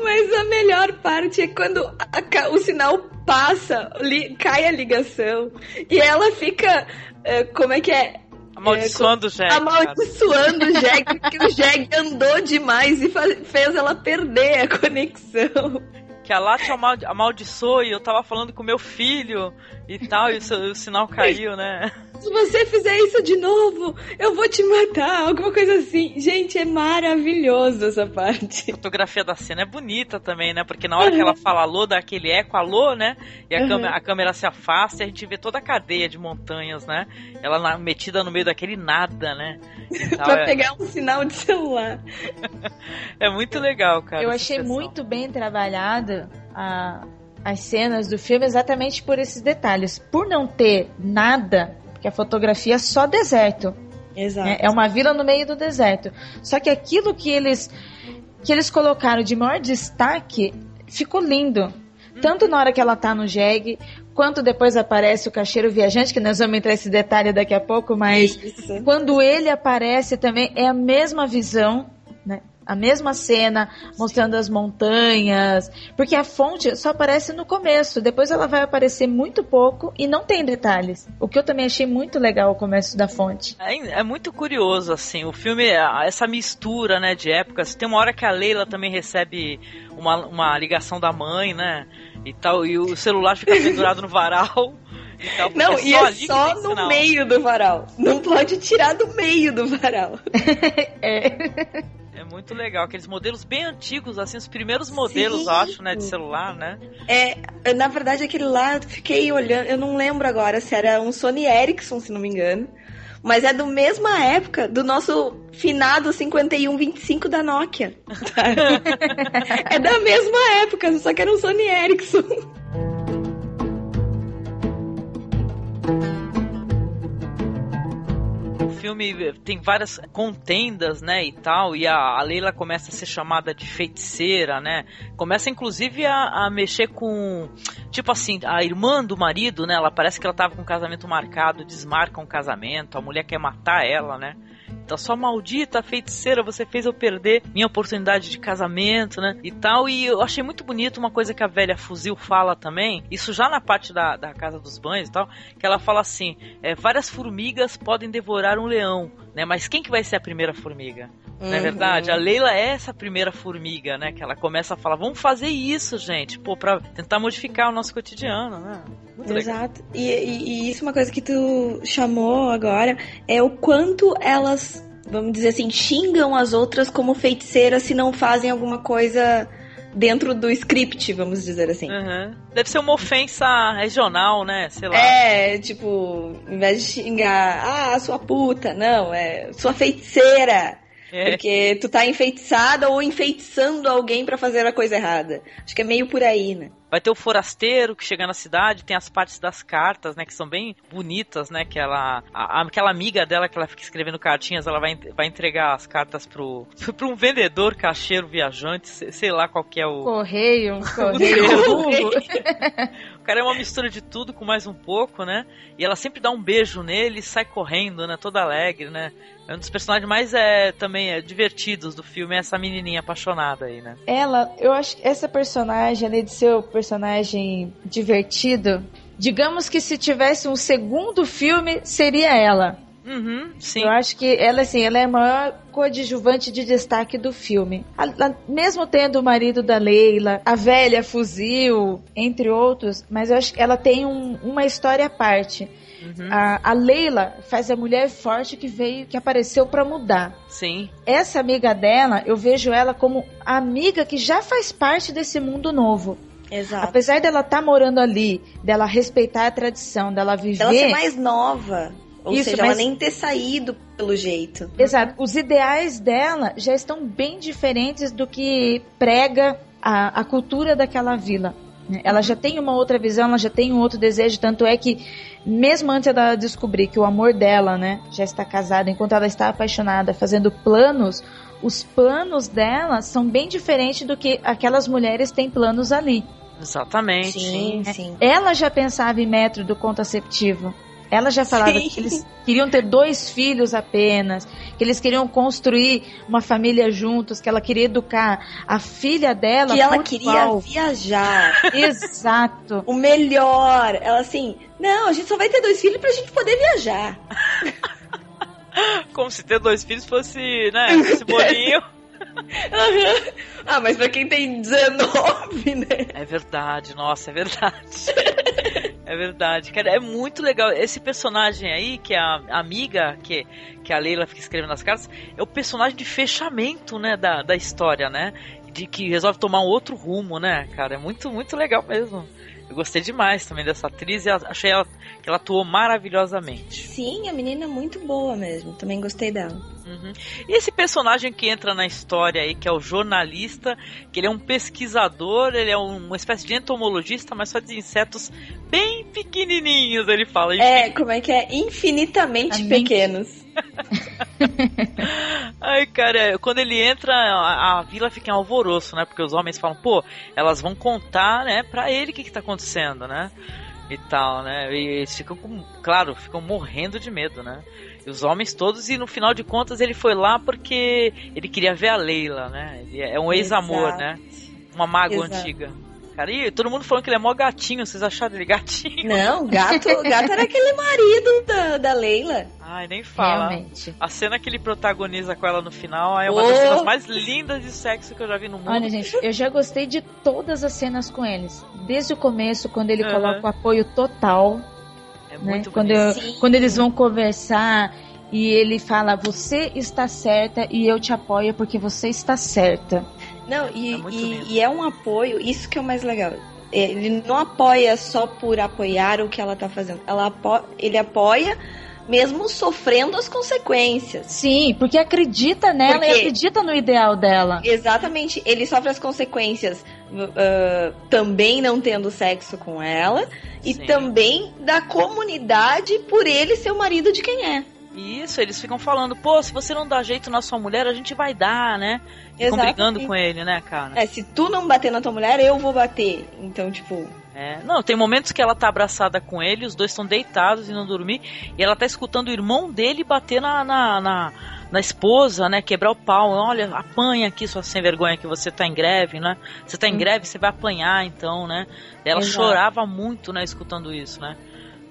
Mas a melhor parte é quando a o sinal passa, li- cai a ligação. E ela fica. eh, como é que é? Amaldiçoando o É, jegue, co- Amaldiçoando o jegue, porque o jegue andou demais e fa- fez ela perder a conexão. Que a Lati amaldi amaldiçoou e eu tava falando com meu filho e tal, e o, seu- o sinal caiu, né? Se você fizer isso de novo, eu vou te matar, alguma coisa assim. Gente, é maravilhoso essa parte. A fotografia da cena é bonita também, né? Porque na hora que ela fala alô, dá aquele eco, alô, né? E a, Uhum. câmera, a câmera se afasta e a gente vê toda a cadeia de montanhas, né? Ela na- metida no meio daquele nada, né? Tal, pra é, pegar um sinal de celular. é muito legal, cara. eu achei muito bem trabalhado a- as cenas do filme exatamente por esses detalhes. Por não ter nada, porque a fotografia é só deserto. Exato. né? É uma vila no meio do deserto. Só que aquilo que eles que eles colocaram de maior destaque ficou lindo. Tanto na hora que ela tá no jegue, quanto depois aparece o caixeiro viajante, que nós vamos entrar esse detalhe daqui a pouco, mas Isso. quando ele aparece também é a mesma visão, né? A mesma cena, mostrando as montanhas, porque a fonte só aparece no começo, depois ela vai aparecer muito pouco e não tem detalhes. O que eu também achei muito legal o começo da fonte. É, é muito curioso, assim, o filme, é- essa mistura, né, de épocas. Tem uma hora que a Leila também recebe uma, uma ligação da mãe, né, e tal, e o celular fica pendurado no varal. E Não, é e só é só no sinal. meio do varal. Não pode tirar do meio do varal. É muito legal, aqueles modelos bem antigos, assim, os primeiros modelos, acho, né, de celular, né? É, na verdade, aquele lá, eu fiquei olhando, eu não lembro agora se era um Sony Ericsson, se não me engano. Mas é do mesma época do nosso finado 5125 da Nokia. é da mesma época, só que era um Sony Ericsson. O filme tem várias contendas, né, e tal, e a, a Leila começa a ser chamada de feiticeira, né? Começa inclusive a, a mexer com, tipo assim, a irmã do marido, né? Ela parece que ela tava com o casamento marcado, desmarca um casamento, a mulher quer matar ela, né? Maldita, sua maldita feiticeira, você fez eu perder minha oportunidade de casamento, né? E tal. E eu achei muito bonito uma coisa que a velha fuzil fala também, isso já na parte da, da casa dos banhos e tal, que ela fala assim: é, várias formigas podem devorar um leão, né? Mas quem que vai ser a primeira formiga? Não é Uhum. verdade? A Leila é essa primeira formiga, né? Que ela começa a falar, vamos fazer isso, gente, pô, pra tentar modificar o nosso cotidiano, né? Muito. Exato. E, e, e isso é uma coisa que tu chamou agora, é o quanto elas, vamos dizer assim, xingam as outras como feiticeiras se não fazem alguma coisa dentro do script, vamos dizer assim. Uhum. Deve ser uma ofensa regional, né? Sei lá. É, tipo, em vez de xingar, ah, sua puta, não, é sua feiticeira. É. Porque tu tá enfeitiçada ou enfeitiçando alguém pra fazer a coisa errada. Acho que é meio por aí, né? Vai ter o forasteiro que chega na cidade, tem as partes das cartas, né? Que são bem bonitas, né? Que ela. a- aquela amiga dela que ela fica escrevendo cartinhas, ela vai, vai entregar as cartas pro, pro um vendedor, caixeiro, viajante, sei, sei lá qual que é o. Correio, um Correio. correio. Cara é uma mistura de tudo com mais um pouco, né? E ela sempre dá um beijo nele e sai correndo, né? Toda alegre, né? É um dos personagens mais é, também é, divertidos do filme, é essa menininha apaixonada aí, né? Ela, eu acho que essa personagem, além de ser um personagem divertido, digamos que se tivesse um segundo filme, seria ela. Uhum, sim. Eu acho que ela, assim, ela é a maior coadjuvante de destaque do filme. A- a- mesmo tendo o marido da Leila, a velha fuzil, entre outros, mas eu acho que ela tem um- uma história à parte. Uhum. A, a Leila faz a mulher forte que veio, que apareceu pra mudar. Sim. Essa amiga dela, eu vejo ela como a amiga que já faz parte desse mundo novo. Exato. Apesar dela estar morando ali, dela respeitar a tradição, dela viver. Ela ser mais nova. Ou Isso, seja, mas- ela nem ter saído pelo jeito. Exato. Os ideais dela já estão bem diferentes do que prega a, a cultura daquela vila. né? Ela já tem uma outra visão, ela já tem um outro desejo, tanto é que mesmo antes dela descobrir que o amor dela, né, já está casado, enquanto ela está apaixonada, fazendo planos, os planos dela são bem diferentes do que aquelas mulheres têm planos ali. Exatamente. Sim, sim. Ela já pensava em método contraceptivo. Ela já falava Sim. que eles queriam ter dois filhos apenas, que eles queriam construir uma família juntos, que ela queria educar a filha dela. Que ela queria igual. viajar. Exato. O melhor. Ela assim, não, a gente só vai ter dois filhos pra gente poder viajar. Como se ter dois filhos fosse, né, esse bolinho. ah, mas pra quem tem 19, né? É verdade, nossa, é verdade. É verdade, cara, é muito legal. Esse personagem aí, que é a amiga que, que a Leila fica escrevendo nas cartas, é o personagem de fechamento, né, da, da história, né? De que resolve tomar um outro rumo, né, cara? É muito, muito legal mesmo. Eu gostei demais também dessa atriz e achei ela, que ela atuou maravilhosamente. Sim, a menina é muito boa mesmo. Também gostei dela. Uhum. E esse personagem que entra na história aí, que é o jornalista, que ele é um pesquisador, ele é um- uma espécie de entomologista, mas só de insetos bem pequenininhos, ele fala. É, como é que é? Infinitamente pequenos. Ai, cara, quando ele entra, a, a vila fica em alvoroço, né? Porque os homens falam, pô, elas vão contar, né, pra ele o que, que tá acontecendo, né? E tal, né? E eles ficam com, claro, ficam morrendo de medo, né? Os homens todos, e no final de contas ele foi lá porque ele queria ver a Leila, né? Ele é um ex-amor, né? Uma mágoa Exato. antiga. Cara, e todo mundo falando que ele é mó gatinho, vocês acharam ele gatinho? Não, gato, gato era aquele marido da, da Leila. Ai, nem fala. Realmente. A cena que ele protagoniza com ela no final é uma Oh! das cenas mais lindas de sexo que eu já vi no mundo. Olha, gente, eu já gostei de todas as cenas com eles. Desde o começo, quando ele Aham. coloca o apoio total. É né? muito quando, eu- quando eles vão conversar e ele fala: Você está certa e eu te apoio porque você está certa. Não, e, É e- e é um apoio, isso que é o mais legal. Ele não apoia só por apoiar o que ela tá fazendo. Ela apo- ele apoia mesmo sofrendo as consequências. Sim, porque acredita nela Por e acredita no ideal dela. Exatamente, ele sofre as consequências ah, também não tendo sexo com ela e Sim. também da comunidade por ele ser o marido de quem é. Isso, eles ficam falando, pô, se você não dá jeito na sua mulher, a gente vai dar, né? Ficam Exatamente. brigando com ele, né, cara? É, se tu não bater na tua mulher, eu vou bater. Então, tipo, É. Não, tem momentos que ela tá abraçada com ele, os dois estão deitados e não dormir, e ela tá escutando o irmão dele bater na, na, na, na esposa, né? Quebrar o pau. Olha, apanha aqui, sua sem vergonha, que você tá em greve, né? Você tá em greve, você vai apanhar, então, né? Ela Exato. chorava muito, né, escutando isso, né?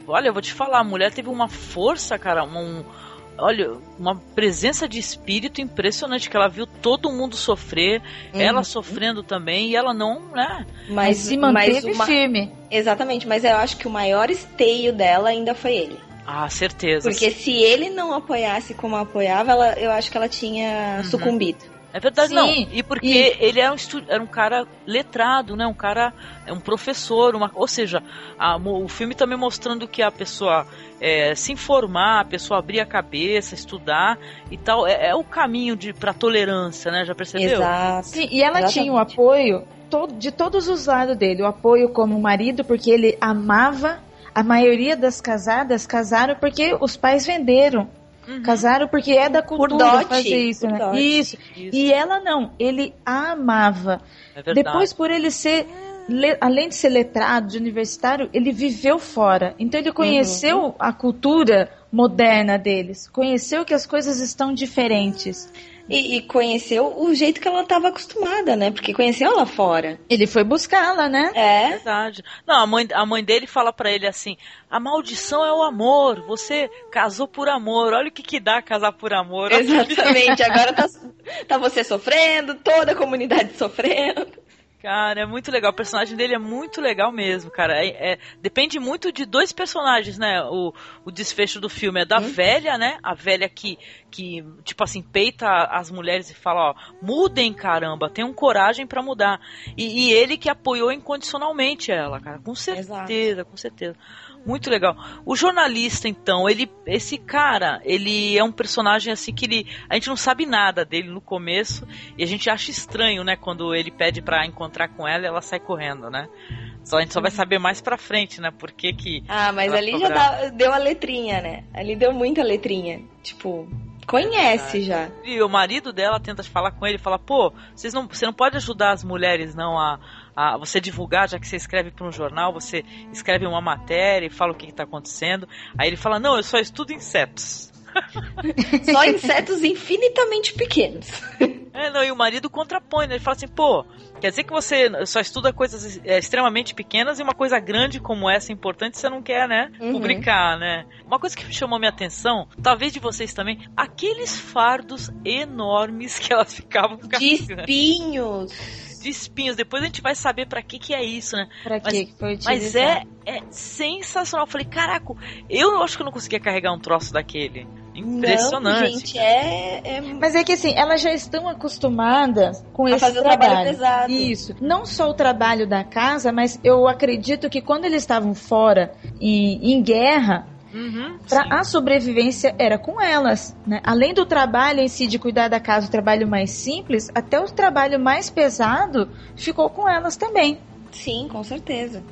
Olha, eu vou te falar, a mulher teve uma força, cara, um, olha, uma presença de espírito impressionante, que ela viu todo mundo sofrer, Uhum. ela sofrendo também, e ela não, né? Mas se manteve mas uma- firme. Exatamente, mas eu acho que o maior esteio dela ainda foi ele. Ah, certeza. Porque se ele não apoiasse como apoiava, ela, eu acho que ela tinha Uhum. sucumbido. É verdade, Sim, não. E porque e- ele era um, estu- era um cara letrado, né? Um cara, é um professor, uma, ou seja, a- o filme também mostrando que a pessoa é, se informar, a pessoa abrir a cabeça, estudar e tal, é, é o caminho de para tolerância, né? Já percebeu? Exato. Sim, e ela Exatamente. tinha o apoio to- de todos os lados dele. O apoio como marido, porque ele amava. A maioria das casadas casaram porque os pais venderam. Casaram porque é da cultura dote, fazer isso, por né? dote. Isso. E ela não, ele a amava. É. Depois, por ele ser, além de ser letrado, de universitário, ele viveu fora. Então, ele conheceu a cultura moderna deles. Conheceu que as coisas estão diferentes. E, e conheceu o jeito que ela estava acostumada, né? Porque conheceu lá fora. Ele foi buscá-la, né? É. Verdade. Não, a mãe, a mãe dele fala pra ele assim: a maldição é o amor. Você casou por amor. Olha o que que dá casar por amor. Exatamente. Agora tá, tá você sofrendo, toda a comunidade sofrendo. Cara, é muito legal. O personagem dele é muito legal mesmo, cara. É, é- depende muito de dois personagens, né? O, o desfecho do filme é da velha, né? A velha que, que, tipo assim, peita as mulheres e fala, ó, mudem, caramba, tenham coragem pra mudar. E, e ele que apoiou incondicionalmente ela, cara. Com certeza, com certeza. Muito legal. O jornalista, então, ele, esse cara, ele é um personagem assim que ele, a gente não sabe nada dele no começo e a gente acha estranho, né, quando ele pede pra encontrar com ela e ela sai correndo, né? Só a gente só vai saber mais pra frente, né? Por que que Ah, mas ali já dá- deu a letrinha, né? Ali deu muita letrinha. Tipo, conhece já. E o marido dela tenta falar com ele, fala, pô, vocês não, você não pode ajudar as mulheres não a, a você divulgar, já que você escreve para um jornal, você escreve uma matéria e fala o que está acontecendo. Aí ele fala, não, eu só estudo insetos. Só insetos infinitamente pequenos. É, não, e o marido contrapõe, né? Ele fala assim, pô, quer dizer que você só estuda coisas é, extremamente pequenas e uma coisa grande como essa, importante, você não quer, né? Uhum. Publicar, né? Uma coisa que chamou minha atenção, talvez de vocês também, aqueles fardos enormes que elas ficavam De carregando. espinhos. De espinhos. Depois a gente vai saber pra que que é isso, né? Pra Mas- que foi Mas é, é sensacional. Eu falei, caraca, eu acho que eu não conseguia carregar um troço daquele. Impressionante. Não, gente, é, é Mas é que assim, elas já estão acostumadas com A esse fazer o trabalho. trabalho pesado. Isso. Não só o trabalho da casa, mas eu acredito que quando eles estavam fora em, em guerra, Uhum, pra- a sobrevivência era com elas, né? Além do trabalho em si de cuidar da casa, o trabalho mais simples, até o trabalho mais pesado ficou com elas também. Sim, com certeza.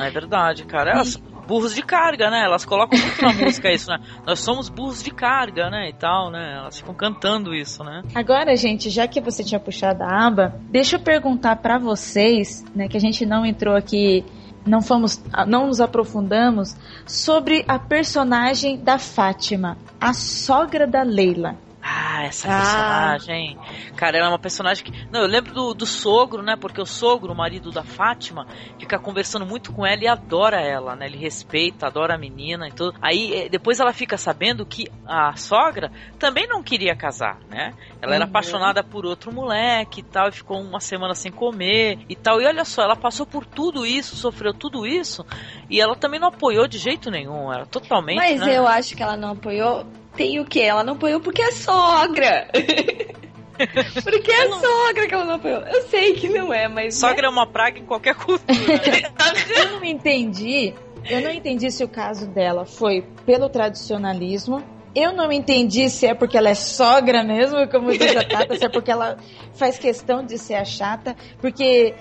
É verdade, cara. Elas, burros de carga, né? Elas colocam muito na música isso, né? Nós somos burros de carga, né? E tal, né? Elas ficam cantando isso, né? Agora, gente, já que você tinha puxado a aba, deixa eu perguntar pra vocês, né, que a gente não entrou aqui, não fomos, não nos aprofundamos sobre a personagem da Fátima, a sogra da Leila. Ah, essa Ah. personagem. Cara, ela é uma personagem que. Não, eu lembro do, do sogro, né? Porque o sogro, o marido da Fátima, fica conversando muito com ela e adora ela, né? Ele respeita, adora a menina e tudo. Aí eh, depois ela fica sabendo que a sogra também não queria casar, né? Ela era Uhum. apaixonada por outro moleque e tal, e ficou uma semana sem comer e tal. E olha só, ela passou por tudo isso, sofreu tudo isso, e ela também não apoiou de jeito nenhum. Ela totalmente. Mas né? eu acho que ela não apoiou. Tem o quê? Ela não apoiou porque é sogra. porque é sogra que ela não apoiou. Eu sei que não é, mas. Sogra é uma praga em qualquer cultura. né? Eu não entendi, eu não entendi se o caso dela foi pelo tradicionalismo. Eu não entendi se é porque ela é sogra mesmo, como diz a Tata, se é porque ela faz questão de ser a chata, porque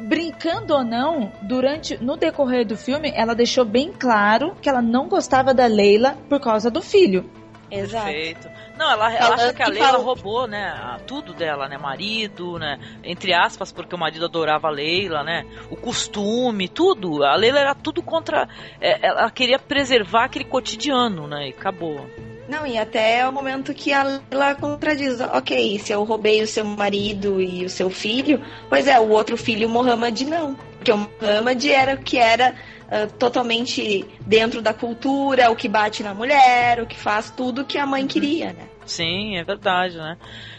brincando ou não, durante no decorrer do filme, ela deixou bem claro que ela não gostava da Leila por causa do filho. Exato. Perfeito. Não, ela, ela acha que a Leila fala- roubou, né? Tudo dela, né? Marido, né? Entre aspas, porque o marido adorava a Leila, né? O costume, tudo. A Leila era tudo contra. é, ela queria preservar aquele cotidiano, né? E acabou. Não, e até o momento que ela contradiz, ok, se eu roubei o seu marido e o seu filho, pois é, o outro filho, o Mohammed, não. Porque o Mohammed era o que era uh, totalmente dentro da cultura, o que bate na mulher, o que faz tudo que a mãe queria, né? Sim, é verdade, né?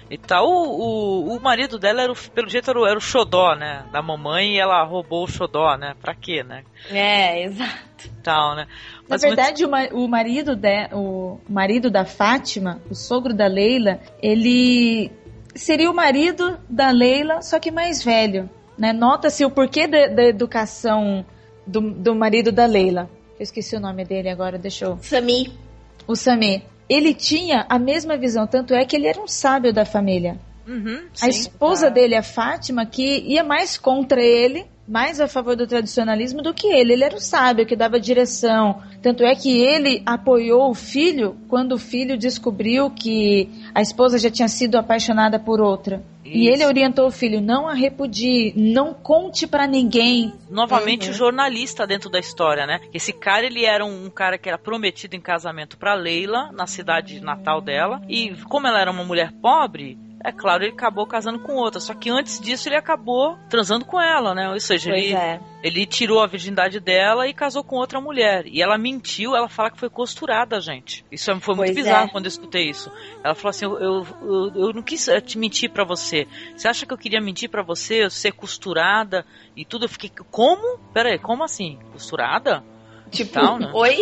E tal, o, o, o marido dela, era o, pelo jeito, era o, era o xodó, né? Da mamãe e ela roubou o xodó, né? Pra quê, né? É, exato. Tal, né? Na verdade, muito... o, marido de, o marido da Fátima, o sogro da Leila, ele seria o marido da Leila, só que mais velho. Né? Nota-se o porquê da, da educação do, do marido da Leila. Eu esqueci o nome dele agora, deixa eu... Sami. O Sami ele tinha a mesma visão, tanto é que ele era um sábio da família. Uhum, a esposa dele, a Fátima, que ia mais contra ele, mais a favor do tradicionalismo do que ele. Ele era o sábio que dava direção. Tanto é que ele apoiou o filho quando o filho descobriu que a esposa já tinha sido apaixonada por outra. Isso. E ele orientou o filho: não a repudie, não conte para ninguém. Novamente uhum. o jornalista dentro da história, né? Esse cara ele era um, cara que era prometido em casamento para Leila na cidade natal dela e como ela era uma mulher pobre, é claro, ele acabou casando com outra. Só que antes disso ele acabou transando com ela, né? Ou seja, ele, é. ele tirou a virgindade dela e casou com outra mulher. E ela mentiu, ela fala que foi costurada, gente. Isso foi muito pois bizarro é. quando eu escutei isso. Ela falou assim: eu, eu, eu, eu não quis te mentir para você. Você acha que eu queria mentir para você, ser costurada e tudo? Eu fiquei, como? Pera aí, como assim? Costurada? Tipo, Tal, né? oi?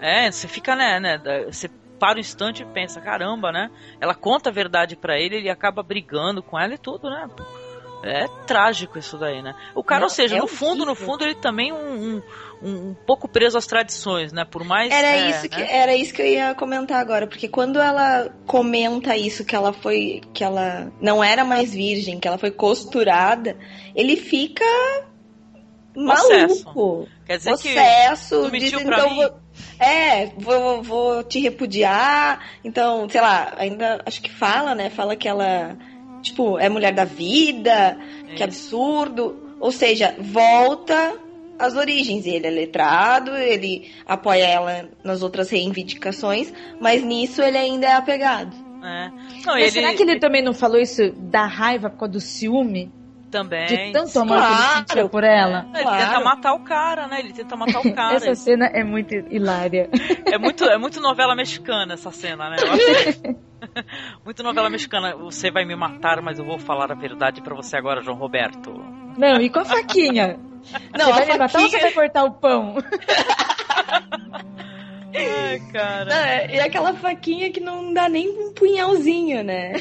É, você fica, né, né? Você para um instante e pensa, caramba, né? Ela conta a verdade para ele, ele acaba brigando com ela e tudo, né? É trágico isso daí, né? O cara, Não, ou seja, é no fundo, no horrível. fundo, ele também um, um, um, um pouco preso às tradições, né? Por mais. Era, é, isso que, né? era isso que eu ia comentar agora, porque quando ela comenta isso, que ela foi. que ela não era mais virgem, que ela foi costurada, ele fica maluco. Quer dizer Possesso, que diz, pra então mim? É, vou, vou te repudiar. Então, sei lá, ainda acho que fala, né? Fala que ela, tipo, é mulher da vida, que absurdo. Ou seja, volta às origens. Ele é letrado, ele apoia ela nas outras reivindicações, mas nisso ele ainda é apegado. É. Não, Mas ele será que ele também não falou isso da raiva por causa do ciúme? Também. De tanto amor que ele Claro. sentia por ela? Ele Claro. tenta matar o cara, né? Ele tenta matar o cara. Essa cena é muito hilária. É muito, é muito novela mexicana essa cena, né? Muito novela mexicana. Você vai me matar, mas eu vou falar a verdade pra você agora, João Roberto. Não, e com a faquinha? Não, você vai a me matar ou você faquinha- vai cortar o pão? Ai, cara. Não, é- e aquela faquinha que não dá nem um punhalzinho, né?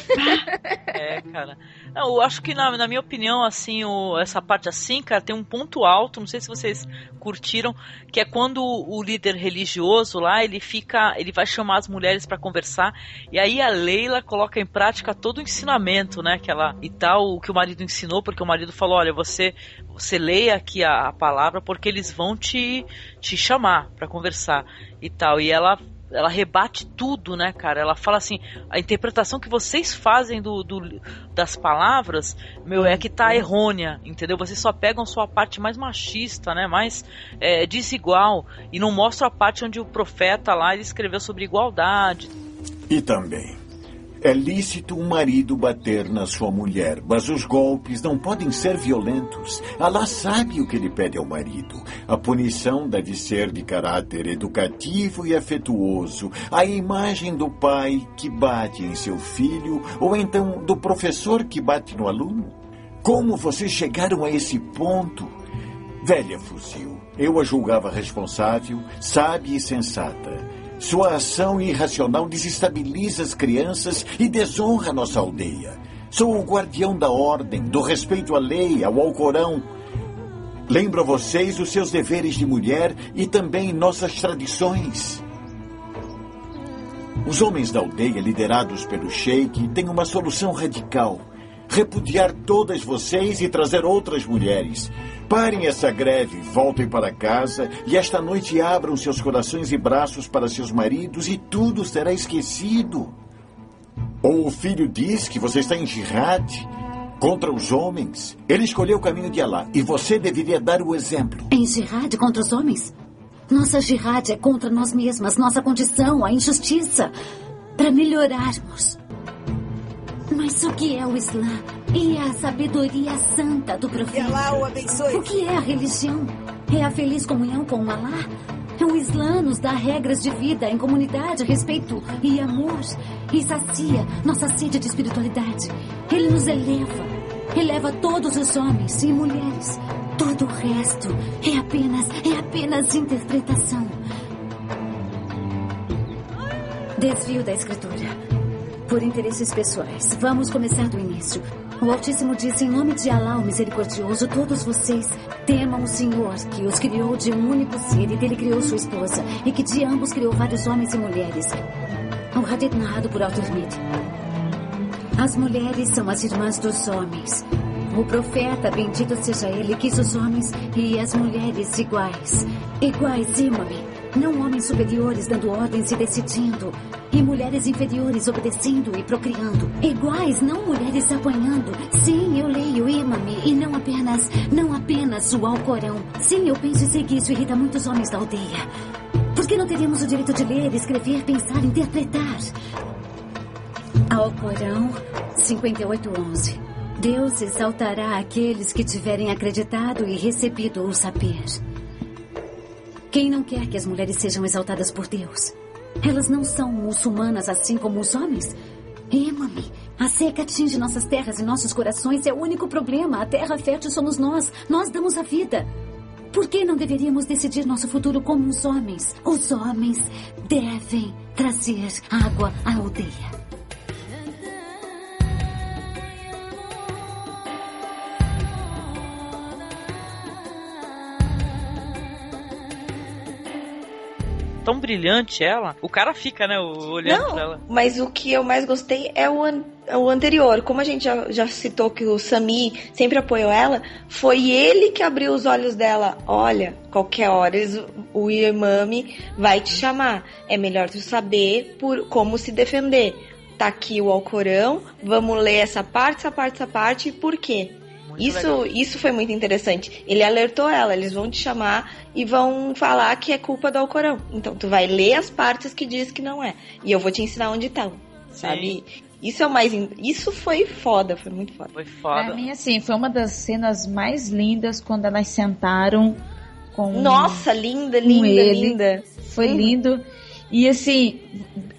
É, cara. Eu acho que, na, na minha opinião, assim, o- essa parte assim, cara, tem um ponto alto, não sei se vocês curtiram, que é quando o, líder religioso lá, ele fica, ele vai chamar as mulheres pra conversar, e aí a Leila coloca em prática todo o ensinamento, né, que ela, e tal, o que o marido ensinou, porque o marido falou, olha, você, você leia aqui a, a palavra, porque eles vão te, te chamar pra conversar, e tal, e ela ela rebate tudo, né, cara? Ela fala assim, a interpretação que vocês fazem do, do- das palavras, meu, é que tá errônea, entendeu? Vocês só pegam sua parte mais machista, né, mais é, desigual, e não mostram a parte onde o profeta lá ele escreveu sobre igualdade. E também, é lícito um marido bater na sua mulher, mas os golpes não podem ser violentos. Allah sabe o que ele pede ao marido. A punição deve ser de caráter educativo e afetuoso, a imagem do pai que bate em seu filho, ou então do professor que bate no aluno. Como vocês chegaram a esse ponto? Velha fuzil, eu a julgava responsável, sábia e sensata. Sua ação irracional desestabiliza as crianças e desonra nossa aldeia. Sou o guardião da ordem, do respeito à lei, ao Alcorão. Lembro a vocês os seus deveres de mulher e também nossas tradições. Os homens da aldeia, liderados pelo Sheik, têm uma solução radical: repudiar todas vocês e trazer outras mulheres. Parem essa greve, voltem para casa e esta noite abram seus corações e braços para seus maridos e tudo será esquecido. Ou o filho diz que você está em jihad contra os homens. Ele escolheu o caminho de Alá e você deveria dar o exemplo. Em jihad contra os homens? Nossa jihad é contra nós mesmas, nossa condição, a injustiça. Para melhorarmos. Mas o que é o Islã? E a sabedoria santa do profeta? Que Allah o abençoe. O que é a religião? É a feliz comunhão com o Alá? O Islã nos dá regras de vida em comunidade, respeito e amor. E sacia nossa sede de espiritualidade. Ele nos eleva. Eleva todos os homens e mulheres. Todo o resto é apenas, é apenas interpretação. Desvio da escritura. Por interesses pessoais. Vamos começar do início. O Altíssimo disse, em nome de Alá, o Misericordioso, todos vocês temam o Senhor, que os criou de um único ser e dele criou sua esposa, e que de ambos criou vários homens e mulheres. O Hadith narrado por Al-Tirmidhi. As mulheres são as irmãs dos homens. O profeta, bendito seja ele, quis os homens e as mulheres iguais. Iguais, imame. Não homens superiores dando ordens e decidindo. E mulheres inferiores obedecendo e procriando. Iguais, não mulheres apanhando. Sim, eu leio imame e não apenas, não apenas o Alcorão. Sim, eu penso e sei que isso irrita muitos homens da aldeia. Por que não teríamos o direito de ler, escrever, pensar, interpretar? Alcorão 5811. Deus exaltará aqueles que tiverem acreditado e recebido o saber. Quem não quer que as mulheres sejam exaltadas por Deus? Elas não são muçulmanas assim como os homens? Ema-me. A seca atinge nossas terras e nossos corações. É o único problema. A terra fértil somos nós. Nós damos a vida. Por que não deveríamos decidir nosso futuro como os homens? Os homens devem trazer água à aldeia. Tão brilhante ela, o cara fica, né, olhando Não, pra ela. mas o que eu mais gostei é o, an- é o anterior. Como a gente já, já citou que o Sami sempre apoiou ela, foi ele que abriu os olhos dela. Olha, qualquer hora eles- o imame vai te chamar. É melhor tu saber por como se defender. Tá aqui o Alcorão, vamos ler essa parte, essa parte, essa parte, por quê? Isso, isso foi muito interessante. Ele alertou ela, eles vão te chamar e vão falar que é culpa do Alcorão. Então tu vai ler as partes que diz que não é. E eu vou te ensinar onde estão. Sabe? Isso é o mais. Isso foi foda, foi muito foda. Foi Pra mim, assim, foi uma das cenas mais lindas quando elas sentaram com. Nossa, linda, com linda, ele. linda. Foi Uhum. lindo. E assim,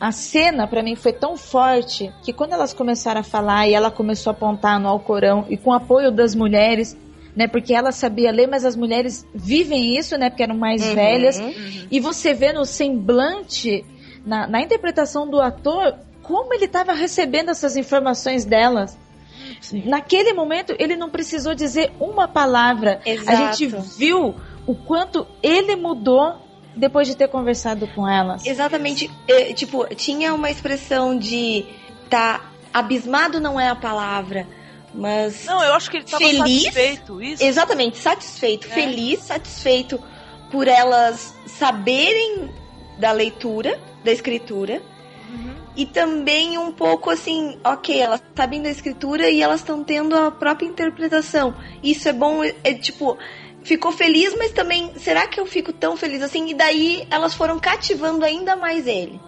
a cena pra mim foi tão forte que quando elas começaram a falar e ela começou a apontar no Alcorão e com o apoio das mulheres, né? Porque ela sabia ler, mas as mulheres vivem isso, né? Porque eram mais Uhum. velhas. E você vê no semblante, na, na interpretação do ator, como ele estava recebendo essas informações delas. Naquele momento, ele não precisou dizer uma palavra. A Exato. gente viu o quanto ele mudou depois de ter conversado com elas. Exatamente. é, tipo, tinha uma expressão de tá abismado não é a palavra, mas Não, eu acho que ele tava feliz, satisfeito, isso. Exatamente, satisfeito, É. feliz, satisfeito por elas saberem da leitura, da escritura. E também um pouco assim, ok, elas sabem da escritura e elas estão tendo a própria interpretação. Isso é bom, é, é, tipo, ficou feliz, mas também, será que eu fico tão feliz assim? E daí elas foram cativando ainda mais ele.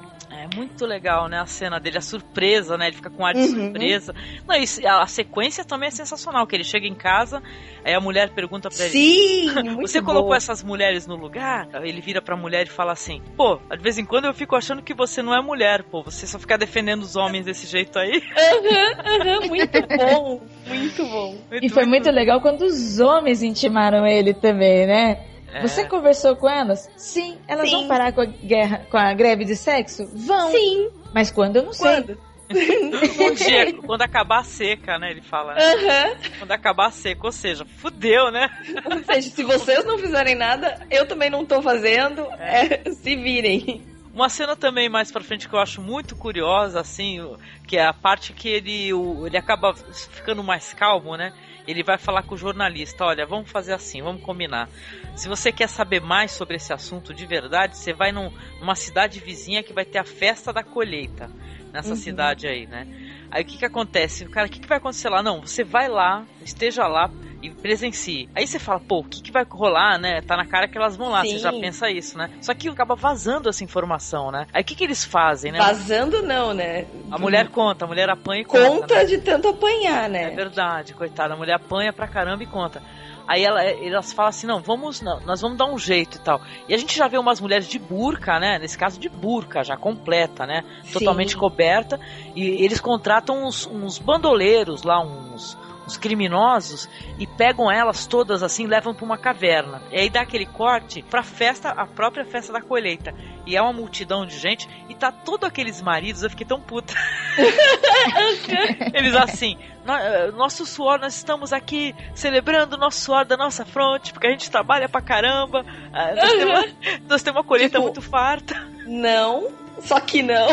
É muito legal, né? A cena dele, a surpresa, né? Ele fica com ar de Uhum. surpresa. Não, isso- a, a sequência também é sensacional, que ele chega em casa, aí a mulher pergunta pra ele. Sim, muito Você colocou boa. essas mulheres no lugar? Ele vira pra mulher e fala assim: Pô, de vez em quando eu fico achando que você não é mulher, pô. Você só fica defendendo os homens desse jeito aí. muito bom, muito bom. E foi muito legal quando os homens intimaram ele também, né? É. Você conversou com elas? Sim. Elas Sim. vão parar com a guerra, com a greve de sexo? Vão. Sim. Mas quando eu não sei. Quando? Um dia, quando acabar a seca, né? Ele fala. Aham. Quando acabar a seca, ou seja, fudeu, né? Ou seja, se vocês não fizerem nada, eu também não tô fazendo, é, se virem. Uma cena também mais pra frente que eu acho muito curiosa, assim, que é a parte que ele, o- ele acaba ficando mais calmo, né? Ele vai falar com o jornalista, olha, vamos fazer assim, vamos combinar. Se você quer saber mais sobre esse assunto de verdade, você vai num- numa cidade vizinha que vai ter a festa da colheita. Nessa Uhum. cidade aí, né? Aí o que que acontece? O cara, o que, que vai acontecer lá? Não, você vai lá, esteja lá e presencie. Aí você fala, pô, o que, que vai rolar, né? Tá na cara que elas vão lá, Sim. você já pensa isso, né? Só que acaba vazando essa informação, né? Aí o que, que eles fazem, né? Vazando não, né? A mulher conta, a mulher apanha e conta. Conta né? de tanto apanhar, né? É verdade, coitada. A mulher apanha pra caramba e conta. Aí ela, elas falam assim, não, vamos, não, nós vamos dar um jeito e tal. E a gente já vê umas mulheres de burca, né? Nesse caso de burca, já completa, né? Totalmente Sim. coberta. E eles contratam uns, uns bandoleiros lá, uns, uns criminosos, e pegam elas todas assim, levam pra uma caverna. E aí dá aquele corte pra festa, a própria festa da colheita. E é uma multidão de gente, e tá todos aqueles maridos, eu fiquei tão puta. Eles assim, "No- eh, nosso suor, nós estamos aqui celebrando o nosso suor da nossa fronte, porque a gente trabalha pra caramba, ah, nós, temos, nós temos uma colheita muito farta. Não, só que não.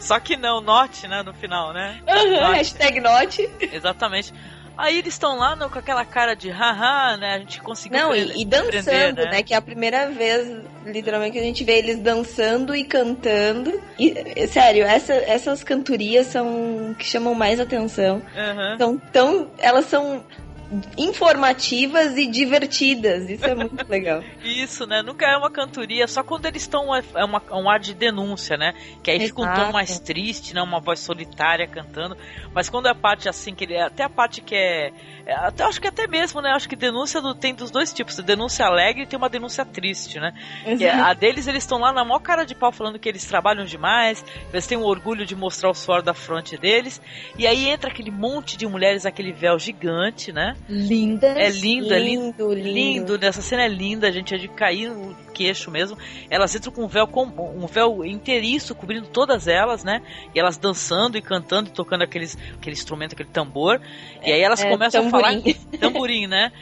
Só que não, note, né, no final, né? Aham, Note. hashtag note. Exatamente. Aí eles estão lá no- com aquela cara de haha, né? A gente conseguiu Não, e, e dançando, prender, né? Que é a primeira vez, literalmente, que a gente vê eles dançando e cantando. E, sério, essa- essas cantorias são que chamam mais atenção. Aham. São tão. Elas são informativas e divertidas. Isso é muito legal. Isso, né? Nunca é uma cantoria, só quando eles estão é é uma, um ar de denúncia, né? Que aí fica um tom Exato. mais triste, né? Uma voz solitária cantando. Mas quando é a parte assim, que ele, até a parte que é. é, Até acho que até mesmo, né? Acho que denúncia do- tem dos dois tipos. Denúncia alegre e tem uma denúncia triste, né? É- a deles, eles estão lá na maior cara de pau falando que eles trabalham demais, eles têm o orgulho de mostrar o suor da fronte deles. E aí entra aquele monte de mulheres, aquele véu gigante, né? Lindas. É lindo, é lindo. Lindo, lindo. Essa cena é linda, gente. É de cair o queixo mesmo. Elas entram com um véu, com, um véu inteiriço cobrindo todas elas, né? E elas dançando e cantando e tocando aqueles, aquele instrumento, aquele tambor. E aí elas É, começam a falar. Tamborim, né?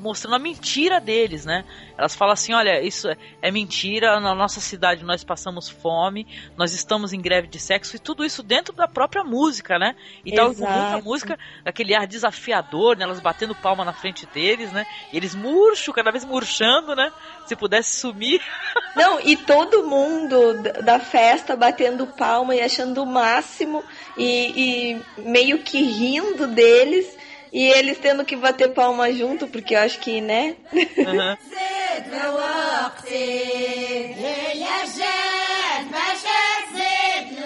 Mostrando a mentira deles, né? Elas falam assim: olha, isso é, é mentira, na nossa cidade nós passamos fome, nós estamos em greve de sexo, e tudo isso dentro da própria música, né? E tal, com muita música, aquele ar desafiador, né? Elas batendo palma na frente deles, né? E eles murcho, cada vez murchando, né? Se pudesse sumir. Não, e todo mundo da- da festa batendo palma e achando o máximo e, e meio que rindo deles. E eles tendo que bater palma junto, porque eu acho que, né? Uhum.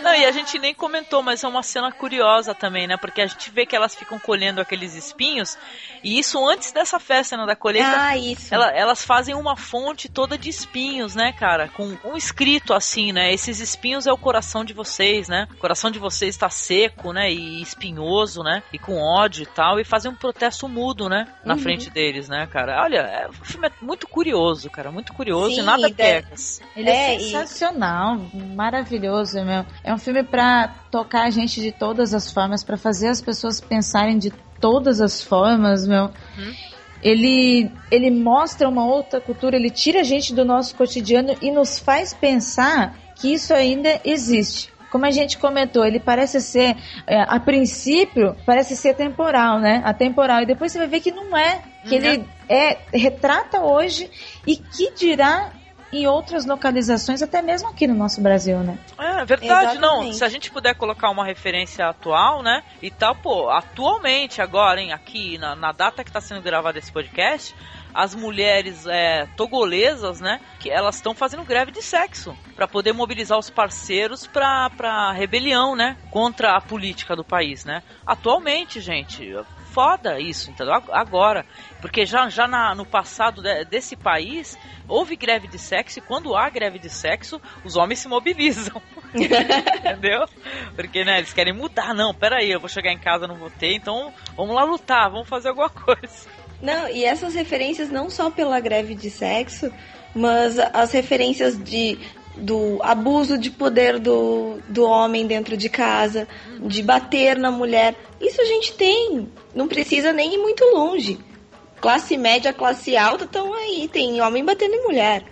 Não, e a gente nem comentou, mas é uma cena curiosa também, né? Porque a gente vê que elas ficam colhendo aqueles espinhos, e isso antes dessa festa, né, da colheita. Ah, isso. ela- elas fazem uma fonte toda de espinhos, né, cara? Com um escrito assim, né? Esses espinhos é o coração de vocês, né? O coração de vocês está seco, né? E espinhoso, né? E com ódio e tal. E fazem um protesto mudo, né? Na Uhum. frente deles, né, cara? Olha, é, o filme é muito curioso, cara. Muito curioso Sim, e nada e pecas. Ele é, É, e- sensacional, maravilhoso, meu. É um filme pra tocar a gente de todas as formas, pra fazer as pessoas pensarem de todas as formas, meu. Ele, ele mostra uma outra cultura, ele tira a gente do nosso cotidiano e nos faz pensar que isso ainda existe. Como a gente comentou, ele parece ser, é, a princípio, parece ser temporal, né? Atemporal. E depois você vai ver que não é. Que ele é, retrata hoje e que dirá em outras localizações, até mesmo aqui no nosso Brasil, né? É verdade, não. Exatamente. Se a gente puder colocar uma referência atual, né? E tal, pô, atualmente, agora, hein, aqui na, na data que tá sendo gravado esse podcast, as mulheres é, togolesas, né? Que elas estão fazendo greve de sexo para poder mobilizar os parceiros pra rebelião, né? Contra a política do país, né? Atualmente, gente. Foda isso, entendeu? Ag- Agora. Porque já, já na- no passado de- desse país, houve greve de sexo e quando há greve de sexo, os homens se mobilizam. Entendeu? Porque, né, eles querem mudar. Não, peraí, eu vou chegar em casa, não vou ter, então vamos lá lutar, vamos fazer alguma coisa. Não, e essas referências não só pela greve de sexo, mas as referências de do abuso de poder do, do homem dentro de casa, de bater na mulher. Isso a gente tem. Não precisa nem ir muito longe. Classe média, classe alta estão aí. Tem homem batendo em mulher.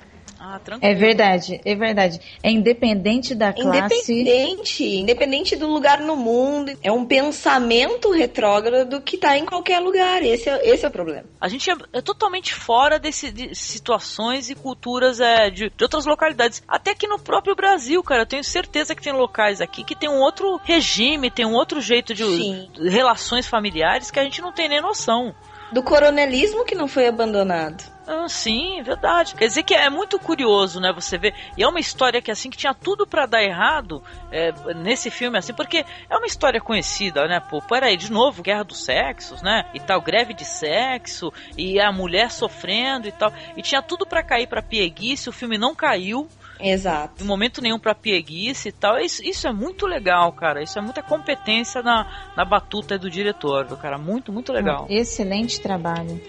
Ah, tranquilo. É verdade, é verdade. É independente da classe. Independente, independente do lugar no mundo. É um pensamento retrógrado que tá em qualquer lugar. Esse é, esse é o problema. A gente é, é totalmente fora desse, de situações e culturas é, de, de outras localidades. Até aqui no próprio Brasil, cara. Eu tenho certeza que tem locais aqui que tem um outro regime, tem um outro jeito de Sim. relações familiares que a gente não tem nem noção. Do coronelismo que não foi abandonado. Ah, sim, verdade. Quer dizer que é muito curioso, né? Você ver. E é uma história que assim que tinha tudo para dar errado é, nesse filme, assim, porque é uma história conhecida, né? Pô, peraí, de novo, guerra dos sexos, né? E tal, greve de sexo, e a mulher sofrendo e tal. E tinha tudo para cair pra pieguice, o filme não caiu. Exato. Em momento nenhum pra pieguice e tal. Isso, isso é muito legal, cara. Isso é muita competência na, na batuta do diretor, cara? Muito, muito legal. Excelente trabalho.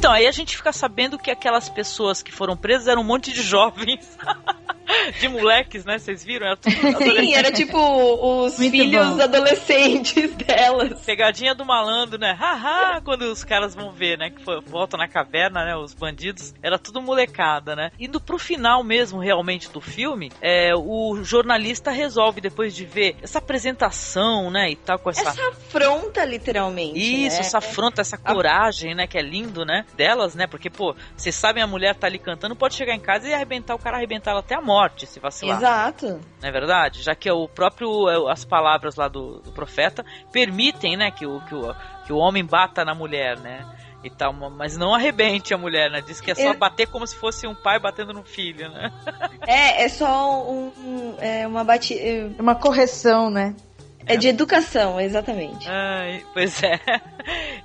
Então, aí a gente fica sabendo que aquelas pessoas que foram presas eram um monte de jovens. de moleques, né? Vocês viram? Era tudo Sim, era tipo os Muito filhos bom. adolescentes delas. Pegadinha do malandro, né? Haha, quando os caras vão ver, né? Que voltam na caverna, né? Os bandidos. Era tudo molecada, né? Indo pro final mesmo, realmente, do filme, é, o jornalista resolve, depois de ver essa apresentação, né? E tal, com essa. Essa afronta, literalmente. Isso, né? essa afronta, essa coragem, né? Que é lindo, né? Delas, né? Porque, pô, vocês sabem, a mulher tá ali cantando, pode chegar em casa e arrebentar o cara, arrebentar ela até a morte, se vacilar. Exato. Não é verdade? Já que é o próprio é, as palavras lá do, do profeta permitem, né, que o, que o que o homem bata na mulher, né? E tal, mas não arrebente a mulher, né? Diz que é só Eu- bater como se fosse um pai batendo no filho, né? É, é só um, um- é uma batida. Uma correção, né? É de educação, exatamente. Ai, pois é.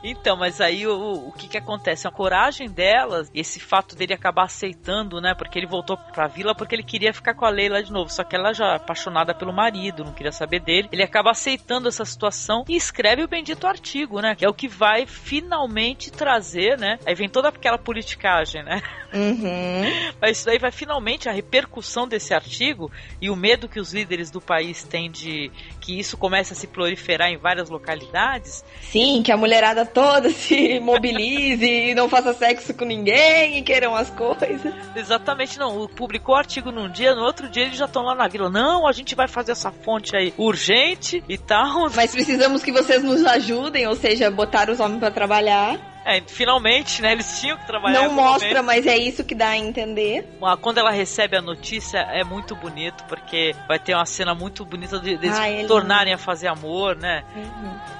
Então, mas aí o, o que que acontece? A coragem delas, esse fato dele acabar aceitando, né? Porque ele voltou pra vila porque ele queria ficar com a Leila de novo. Só que ela já apaixonada pelo marido, não queria saber dele. Ele acaba aceitando essa situação e escreve o bendito artigo, né? Que é o que vai finalmente trazer, né? Aí vem toda aquela politicagem, né? Uhum. Mas isso daí vai finalmente a repercussão desse artigo e o medo que os líderes do país têm de que isso comece a se proliferar em várias localidades. Sim, que a mulherada toda se mobilize e não faça sexo com ninguém e queiram as coisas. Exatamente, não. Publicou o artigo num dia, no outro dia eles já estão lá na vila. Não, a gente vai fazer essa fonte aí urgente e tal. Mas precisamos que vocês nos ajudem, ou seja, botar os homens pra trabalhar. É, finalmente, né? Eles tinham que trabalhar. Não mostra, momento. mas é isso que dá a entender. Quando ela recebe a notícia é muito bonito, porque vai ter uma cena muito bonita de, deles Ah, é tornarem a fazer amor, né?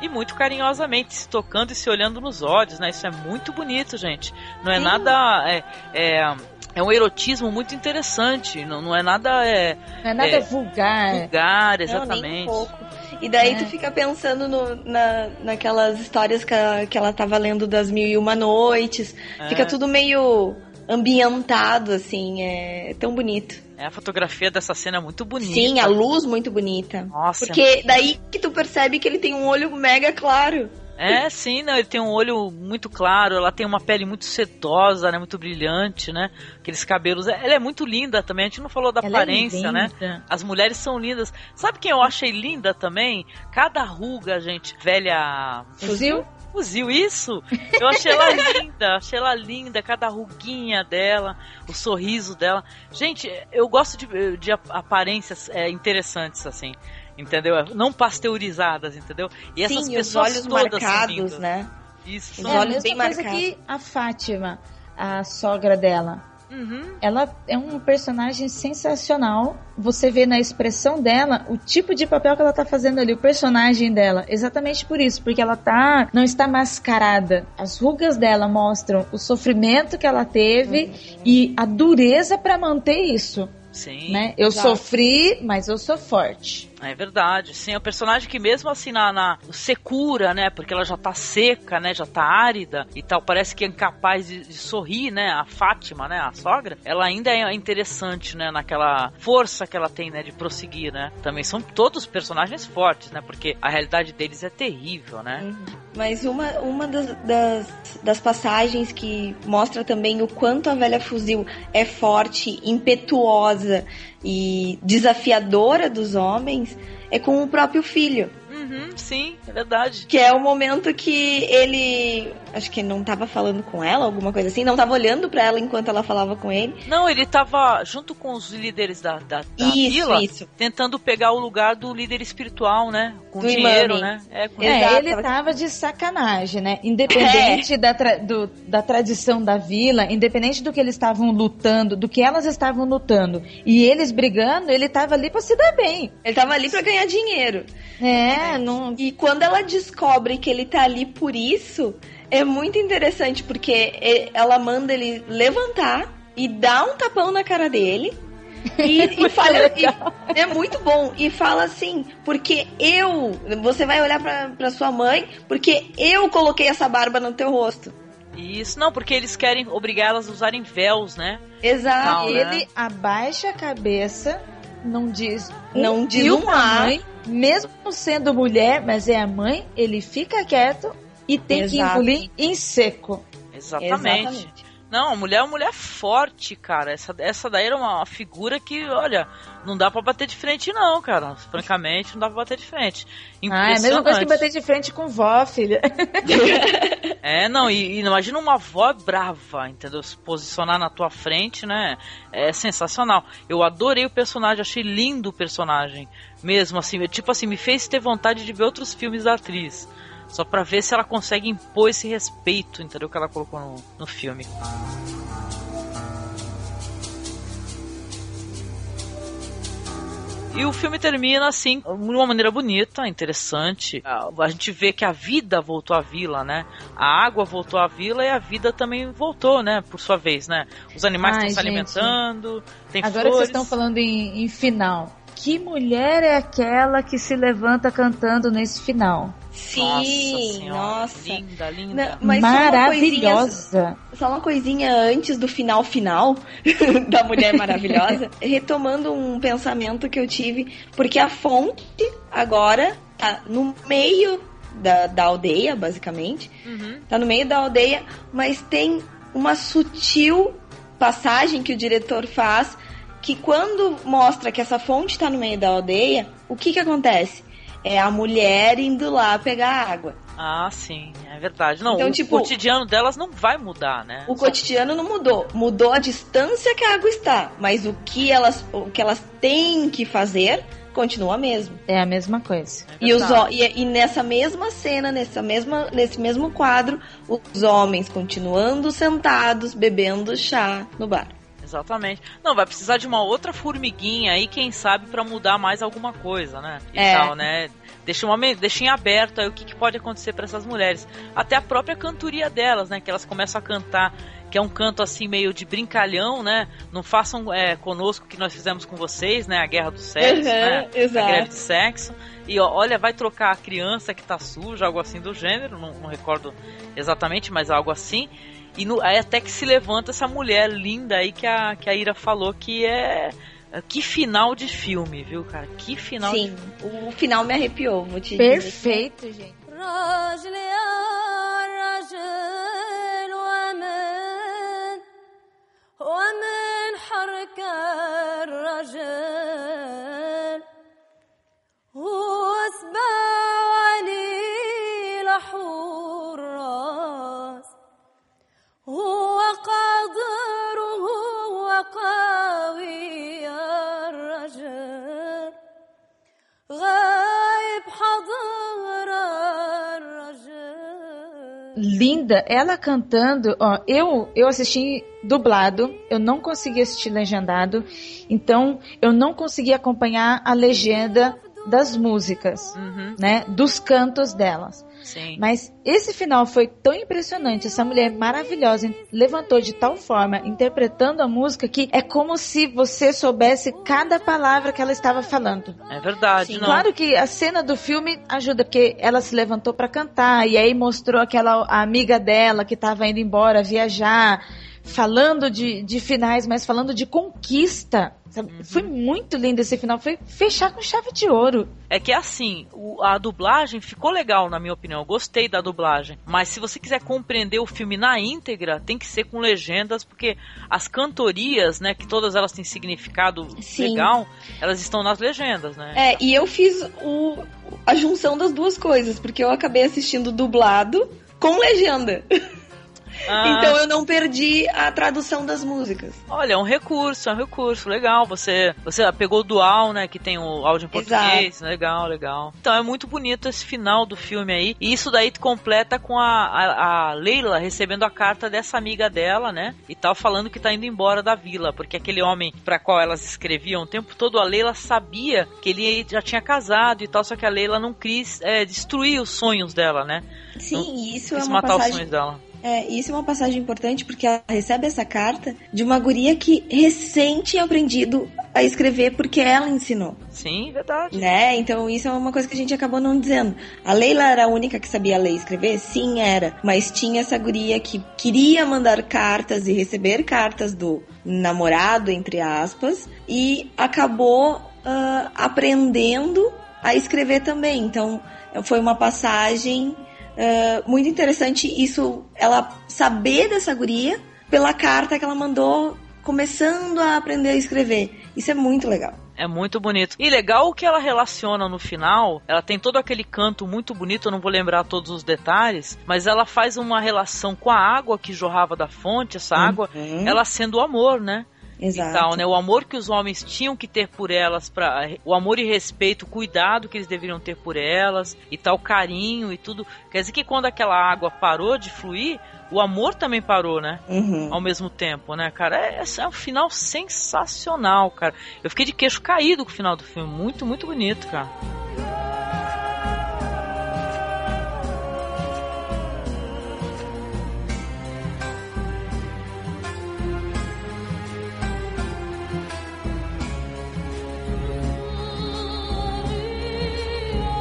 E muito carinhosamente, se tocando e se olhando nos olhos, né? Isso é muito bonito, gente. Não é Sim. nada. É, é, é um erotismo muito interessante. Não, não é nada. É, Não é nada é, vulgar. vulgar, Não, nem um exatamente. pouco. E daí É. tu fica pensando no- na, naquelas histórias que, a- que ela tava lendo das Mil e Uma Noites. É. Fica tudo meio ambientado, assim, é tão bonito. É, a fotografia dessa cena é muito bonita. Sim, a luz muito bonita. Nossa, Porque daí que tu percebe que ele tem um olho mega claro. É, sim, não, ele tem um olho muito claro, ela tem uma pele muito sedosa, né, muito brilhante, né, aqueles cabelos, ela é muito linda também, a gente não falou da Ela é aparência, né, linda. as mulheres são lindas, sabe quem eu achei linda também? Cada ruga, gente, velha... Fuzil? Fuzil, isso! Eu achei ela linda, achei ela linda, cada ruguinha dela, o sorriso dela. Gente, eu gosto de, de aparências é, interessantes, assim, entendeu? Não pasteurizadas, entendeu? E essas Sim, e os pessoas olhos todas são marcados, né? Isso. Os É a olhos bem coisa marcados. que a Fátima, a sogra dela. Uhum. Ela é um personagem sensacional. Você vê na expressão dela o tipo de papel que ela tá fazendo ali, o personagem dela. Exatamente por isso, porque ela tá não está mascarada. As rugas dela mostram o sofrimento que ela teve e a dureza para manter isso, Sim. né? Eu Exato. sofri, mas eu sou forte. É verdade, sim, é um personagem que mesmo assim na, na secura, né, porque ela já tá seca, né, já tá árida e tal, parece que é incapaz de, de sorrir, né, a Fátima, né, a sogra, ela ainda é interessante, né, naquela força que ela tem, né, de prosseguir, né, também são todos personagens fortes, né, porque a realidade deles é terrível, né. Mas uma, uma das, das, das passagens que mostra também o quanto a velha fuzil é forte, impetuosa e desafiadora dos homens é com o próprio filho. Uhum, sim, é verdade. Que é o momento que ele acho que não tava falando com ela, alguma coisa assim, não tava olhando pra ela enquanto ela falava com ele. Não, ele tava junto com os líderes da, da, da Isso, vila, isso. tentando pegar o lugar do líder espiritual, né? Com Do dinheiro, imame. né? É, com É, Exato, ele tava- de sacanagem, né? Independente da, tra- do- da tradição da vila, independente do que eles estavam lutando, do que elas estavam lutando, e eles brigando, ele tava ali pra se dar bem. Ele tava ali pra ganhar dinheiro. É, não. E quando ela descobre que ele tá ali por isso, é muito interessante, porque ela manda ele levantar e dar um tapão na cara dele. E, e fala, e- é muito bom. E fala assim, porque eu, você vai olhar pra, pra sua mãe, porque eu coloquei essa barba no teu rosto. Isso, não, porque eles querem obrigar elas a usarem véus, né? Exato. Não, né? Ele abaixa a cabeça, não diz Não diz fio um pra A. mãe, mesmo sendo mulher, mas é a mãe, ele fica quieto e tem que Exato. engolir em seco. Exatamente. Exatamente. Não, a mulher é uma mulher forte, cara. Essa, essa daí era uma figura que, olha, não dá pra bater de frente, não, cara. Francamente, não dá pra bater de frente. Ah, é a mesma coisa que bater de frente com vó, filha. É, não, e, e imagina uma avó brava, entendeu? Se posicionar na tua frente, né? É sensacional. Eu adorei o personagem, achei lindo o personagem. Mesmo assim, tipo assim, me fez ter vontade de ver outros filmes da atriz. Só pra ver se ela consegue impor esse respeito, entendeu? Que ela colocou no, no filme. E o filme termina assim, de uma maneira bonita, interessante. A a gente vê que a vida voltou à vila, né? A água voltou à vila e a vida também voltou, né? Por sua vez, né? Os animais Ai, estão se gente. alimentando, tem Agora flores. vocês estão falando em, em final. Que mulher é aquela que se levanta cantando nesse final? Sim, nossa. Linda, linda. Não, mas só uma Maravilhosa. Só uma coisinha antes do final final da Mulher Maravilhosa, retomando um pensamento que eu tive, porque a fonte agora tá no meio da, da aldeia, basicamente. Uhum. Tá no meio da aldeia, mas tem uma sutil passagem que o diretor faz que quando mostra que essa fonte tá no meio da aldeia, o que que acontece? É a mulher indo lá pegar água. Ah, sim, é verdade. Não, Então, o tipo- cotidiano delas não vai mudar, né? O cotidiano não mudou, mudou a distância que a água está, mas o que elas, o que elas têm que fazer continua mesmo. É a mesma coisa. E, os, e, e nessa mesma cena, nessa mesma, nesse mesmo quadro, os homens continuando sentados, bebendo chá no bar. Exatamente. Não, vai precisar de uma outra formiguinha aí, quem sabe, pra mudar mais alguma coisa, né? E É. tal, né? Deixa, uma, deixa em aberto aí o que, que pode acontecer pra essas mulheres. Até a própria cantoria delas, né? Que elas começam a cantar, que é um canto assim meio de brincalhão, né? Não façam é, conosco o que nós fizemos com vocês, né? A guerra do sexo, Uhum, né? exato. A guerra de sexo. E ó, olha, vai trocar a criança que tá suja, algo assim do gênero, não, não recordo exatamente, mas algo assim. E no- aí até que se levanta essa mulher linda aí que a, que a Ira falou que é. Que final de filme, viu, cara? Que final Sim, de o final me arrepiou, vou te dizer. Perfeito, gente. راجل يا رجل ومن ومن حرك الرجل واسبع علي Linda, ela cantando, ó, eu eu assisti dublado, eu não consegui assistir legendado, então eu não consegui acompanhar a legenda das músicas, Uhum. né, dos cantos delas. Sim. Mas esse final foi tão impressionante, essa mulher maravilhosa levantou de tal forma, interpretando a música que é como se você soubesse cada palavra que ela estava falando. É verdade, não. Claro que a cena do filme ajuda, porque ela se levantou para cantar e aí mostrou aquela amiga dela que estava indo embora viajar, falando de, de finais, mas falando de conquista. Uhum. Foi muito lindo esse final, foi fechar com chave de ouro. É que assim, o- a dublagem ficou legal, na minha opinião. Eu gostei da dublagem. Mas se você quiser compreender o filme na íntegra, tem que ser com legendas, porque as cantorias, né, que todas elas têm significado Sim. legal, elas estão nas legendas, né? É, e eu fiz o, a junção das duas coisas, porque eu acabei assistindo dublado com legenda. Ah. Então eu não perdi a tradução das músicas. Olha, é um recurso, é um recurso, legal. Você, você pegou o dual, né, que tem o áudio em português, legal, legal. Então é muito bonito esse final do filme aí. E isso daí completa com a, a, a Leila recebendo a carta dessa amiga dela, né, e tal, falando que tá indo embora da vila, porque aquele homem para qual elas escreviam o tempo todo, a Leila sabia que ele já tinha casado e tal, só que a Leila não quis é, destruir os sonhos dela, né? Sim, não, isso é quis uma matar passagem... os sonhos dela. É, isso é uma passagem importante porque ela recebe essa carta de uma guria que recém tinha aprendido a escrever porque ela ensinou. Sim, verdade. Né? Então isso é uma coisa que a gente acabou não dizendo. A Leila era a única que sabia ler e escrever? Sim, era. Mas tinha essa guria que queria mandar cartas e receber cartas do namorado, entre aspas, e acabou uh, aprendendo a escrever também. Então foi uma passagem Uh, muito interessante isso, ela saber dessa guria pela carta que ela mandou, começando a aprender a escrever. Isso é muito legal. É muito bonito. E legal o que ela relaciona no final. Ela tem todo aquele canto muito bonito, eu não vou lembrar todos os detalhes, mas ela faz uma relação com a água que jorrava da fonte, essa água, Uhum. ela sendo o amor, né? Exato. E tal, né? O amor que os homens tinham que ter por elas, para o amor e respeito, o cuidado que eles deveriam ter por elas e tal, carinho e tudo. Quer dizer que quando aquela água parou de fluir, o amor também parou, né? Uhum. Ao mesmo tempo, né, cara? É, é um final sensacional, cara. Eu fiquei de queixo caído com o final do filme. Muito, muito bonito, cara.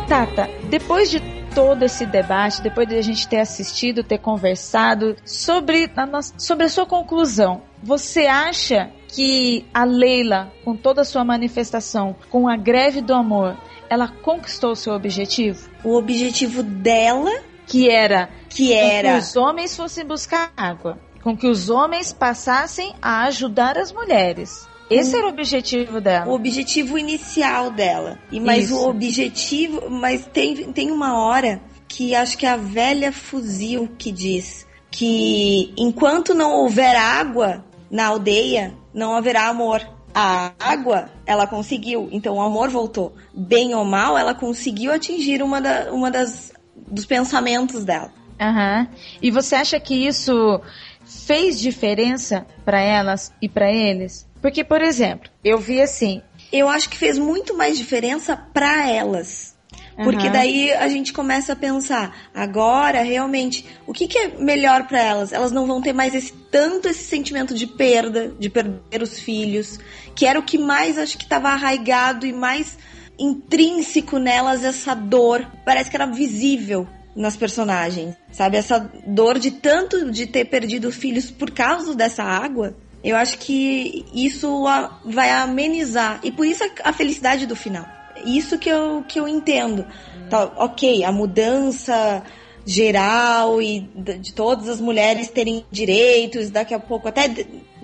Tata, depois de todo esse debate, depois de a gente ter assistido, ter conversado sobre a, nossa, sobre a sua conclusão, você acha que a Leila, com toda a sua manifestação, com a greve do amor, ela conquistou o seu objetivo? O objetivo dela, que era que era que os homens fossem buscar água, com que os homens passassem a ajudar as mulheres. Esse era o objetivo dela. o objetivo inicial dela. E mas Isso. o objetivo, mas tem, tem uma hora que acho que é a velha fuzil que diz que enquanto não houver água na aldeia, não haverá amor. A água, ela conseguiu, então o amor voltou. Bem ou mal, ela conseguiu atingir uma, da, uma das dos pensamentos dela. Aham. E você acha que isso fez diferença para elas e para eles? Porque, por exemplo, eu vi assim. Eu acho que fez muito mais diferença para elas. Porque Aham. daí a gente começa a pensar, agora realmente, o que, que é melhor para elas? Elas não vão ter mais esse tanto esse sentimento de perda, de perder os filhos, que era o que mais acho que estava arraigado e mais intrínseco nelas essa dor. Parece que era visível nas personagens, sabe? Essa dor de tanto de ter perdido filhos por causa dessa água. Eu acho que isso vai amenizar. E por isso a, felicidade do final. Isso que eu, que eu entendo. Tá, ok, a mudança geral e de, todas as mulheres terem direitos, daqui a pouco até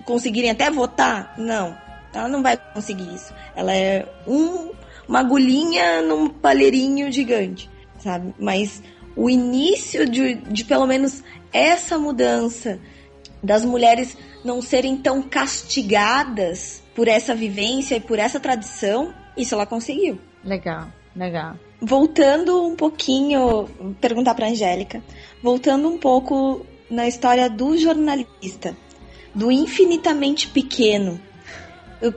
conseguirem até votar. Não, ela não vai conseguir isso. Ela é um, uma agulhinha num palheirinho gigante, sabe? Mas o início de, de pelo menos essa mudança das mulheres não serem tão castigadas por essa vivência e por essa tradição, isso ela conseguiu. Legal, legal. Voltando um pouquinho, perguntar para Angélica, voltando um pouco na história do jornalista, do infinitamente pequeno.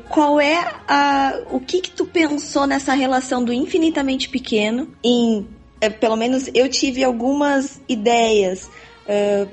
Qual é a o que que tu pensou nessa relação do infinitamente pequeno em eh, pelo menos eu tive algumas ideias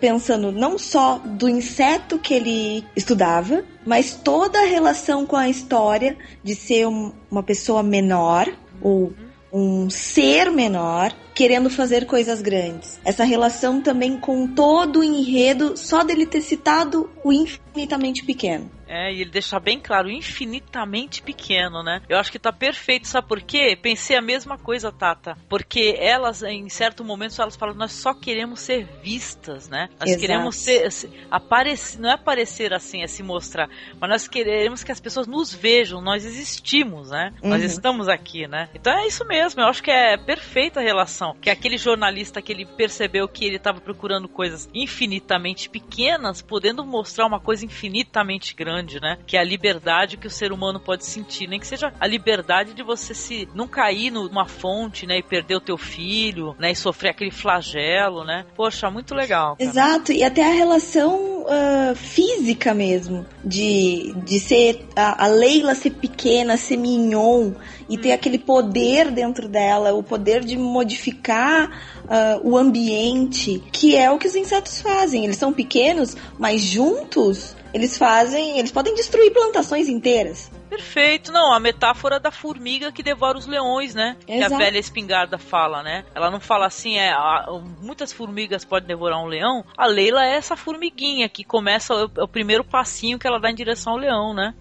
pensando não só do inseto que ele estudava, mas toda a relação com a história de ser um- uma pessoa menor ou um ser menor querendo fazer coisas grandes. Essa relação também com todo o enredo só dele ter citado o infinitamente pequeno. É, e ele deixa bem claro, infinitamente pequeno, né? Eu acho que tá perfeito, sabe por quê? Pensei a mesma coisa, Tata. Porque elas, em certo momento, elas falam, nós só queremos ser vistas, né? Nós Exato. queremos ser, se- aparecer, não é aparecer assim, é se mostrar, mas nós queremos que as pessoas nos vejam, nós existimos, né? Nós Uhum. estamos aqui, né? Então é isso mesmo, eu acho que é perfeita a relação Que aquele jornalista que ele percebeu que ele estava procurando coisas infinitamente pequenas, podendo mostrar uma coisa infinitamente grande, né? Que é a liberdade que o ser humano pode sentir, nem que seja a liberdade de você se não cair numa fonte, né, e perder o teu filho, né, e sofrer aquele flagelo, né? Poxa, muito legal. Cara. Exato, e até a relação uh, física mesmo, de, de ser a, a Leila ser pequena, ser mignon e ter aquele poder dentro dela, o poder de modificar uh, o ambiente, que é o que os insetos fazem. Eles são pequenos, mas juntos eles fazem, eles podem destruir plantações inteiras. Perfeito, não, a metáfora da formiga que devora os leões, né? Que Exato. a velha espingarda fala, né? Ela não fala assim, é, a- muitas formigas podem devorar um leão. A Leila é essa formiguinha que começa o, é o primeiro passinho que ela dá em direção ao leão, né?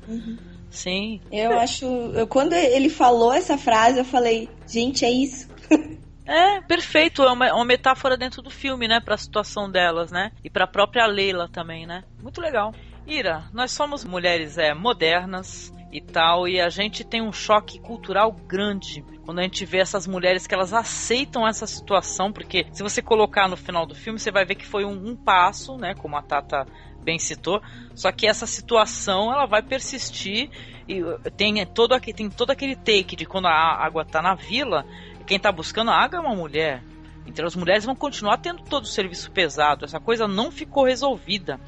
Sim. Eu acho. Eu, quando ele falou essa frase, eu falei, gente, é isso. É, perfeito. É uma, é uma metáfora dentro do filme, né? Pra situação delas, né? E pra própria Leila também, né? Muito legal. Ira, nós somos mulheres é, modernas e tal, e a gente tem um choque cultural grande quando a gente vê essas mulheres que elas aceitam essa situação, porque se você colocar no final do filme, você vai ver que foi um, um passo, né? Como a Tata bem citou, só que essa situação ela vai persistir e uh, tem todo, aqui, tem todo aquele take de quando a água tá na vila, quem tá buscando a água é uma mulher. Então as mulheres vão continuar tendo todo o serviço pesado. Essa coisa não ficou resolvida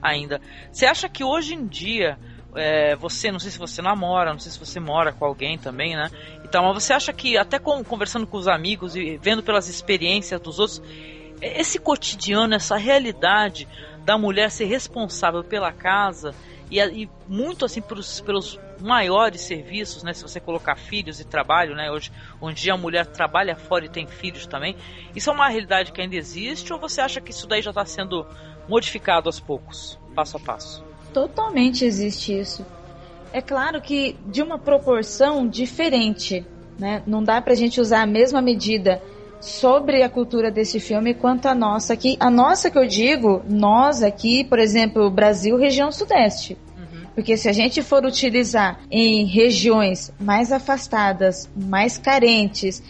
ainda. Você acha que hoje em dia é, você, não sei se você namora, não sei se você mora com alguém também, né? Então, mas você acha que até com, conversando com os amigos e vendo pelas experiências dos outros, é, esse cotidiano, essa realidade da mulher ser responsável pela casa e, e muito assim pelos, pelos maiores serviços, né? Se você colocar filhos e trabalho, né? Hoje, onde a mulher trabalha fora e tem filhos também, isso é uma realidade que ainda existe ou você acha que isso daí já está sendo modificado aos poucos, passo a passo? Totalmente existe isso. É claro que de uma proporção diferente, né? Não dá pra gente usar a mesma medida sobre a cultura desse filme quanto a nossa aqui. A nossa que eu digo, nós aqui, por exemplo, Brasil, região sudeste. Porque se a gente for utilizar em regiões mais afastadas, mais carentes,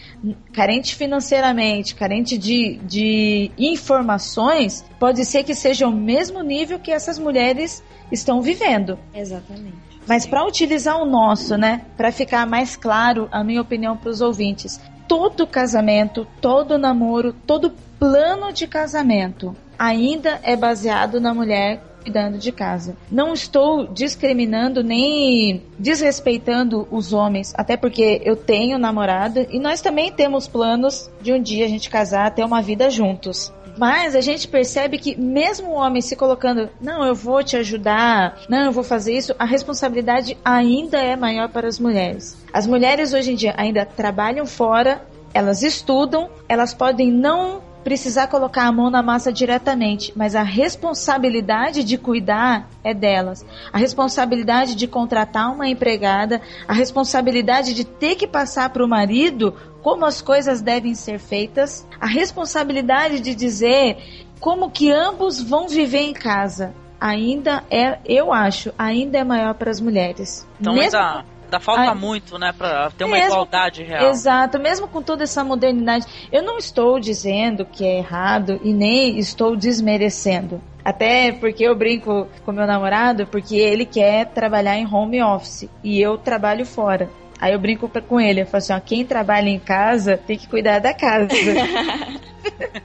carente financeiramente, carente de, de informações, pode ser que seja o mesmo nível que essas mulheres estão vivendo. Exatamente. Mas para utilizar o nosso, né, para ficar mais claro a minha opinião para os ouvintes, todo casamento, todo namoro, todo plano de casamento ainda é baseado na mulher cuidando de casa. Não estou discriminando nem desrespeitando os homens, até porque eu tenho namorada e nós também temos planos de um dia a gente casar, ter uma vida juntos. Mas a gente percebe que mesmo o homem se colocando, não, eu vou te ajudar, não, eu vou fazer isso, a responsabilidade ainda é maior para as mulheres. As mulheres hoje em dia ainda trabalham fora, elas estudam, elas podem não precisar colocar a mão na massa diretamente, mas a responsabilidade de cuidar é delas. A responsabilidade de contratar uma empregada, a responsabilidade de ter que passar para o marido como as coisas devem ser feitas, a responsabilidade de dizer como que ambos vão viver em casa. Ainda é, eu acho, ainda é maior para as mulheres. Então Mesmo ainda, ainda falta Ai. muito, né, pra ter uma Mesmo- igualdade real. Exato, mesmo com toda essa modernidade, eu não estou dizendo que é errado e nem estou desmerecendo. Até porque eu brinco com meu namorado, porque ele quer trabalhar em home office e eu trabalho fora. Aí eu brinco com ele, eu falo assim, ó, quem trabalha em casa tem que cuidar da casa.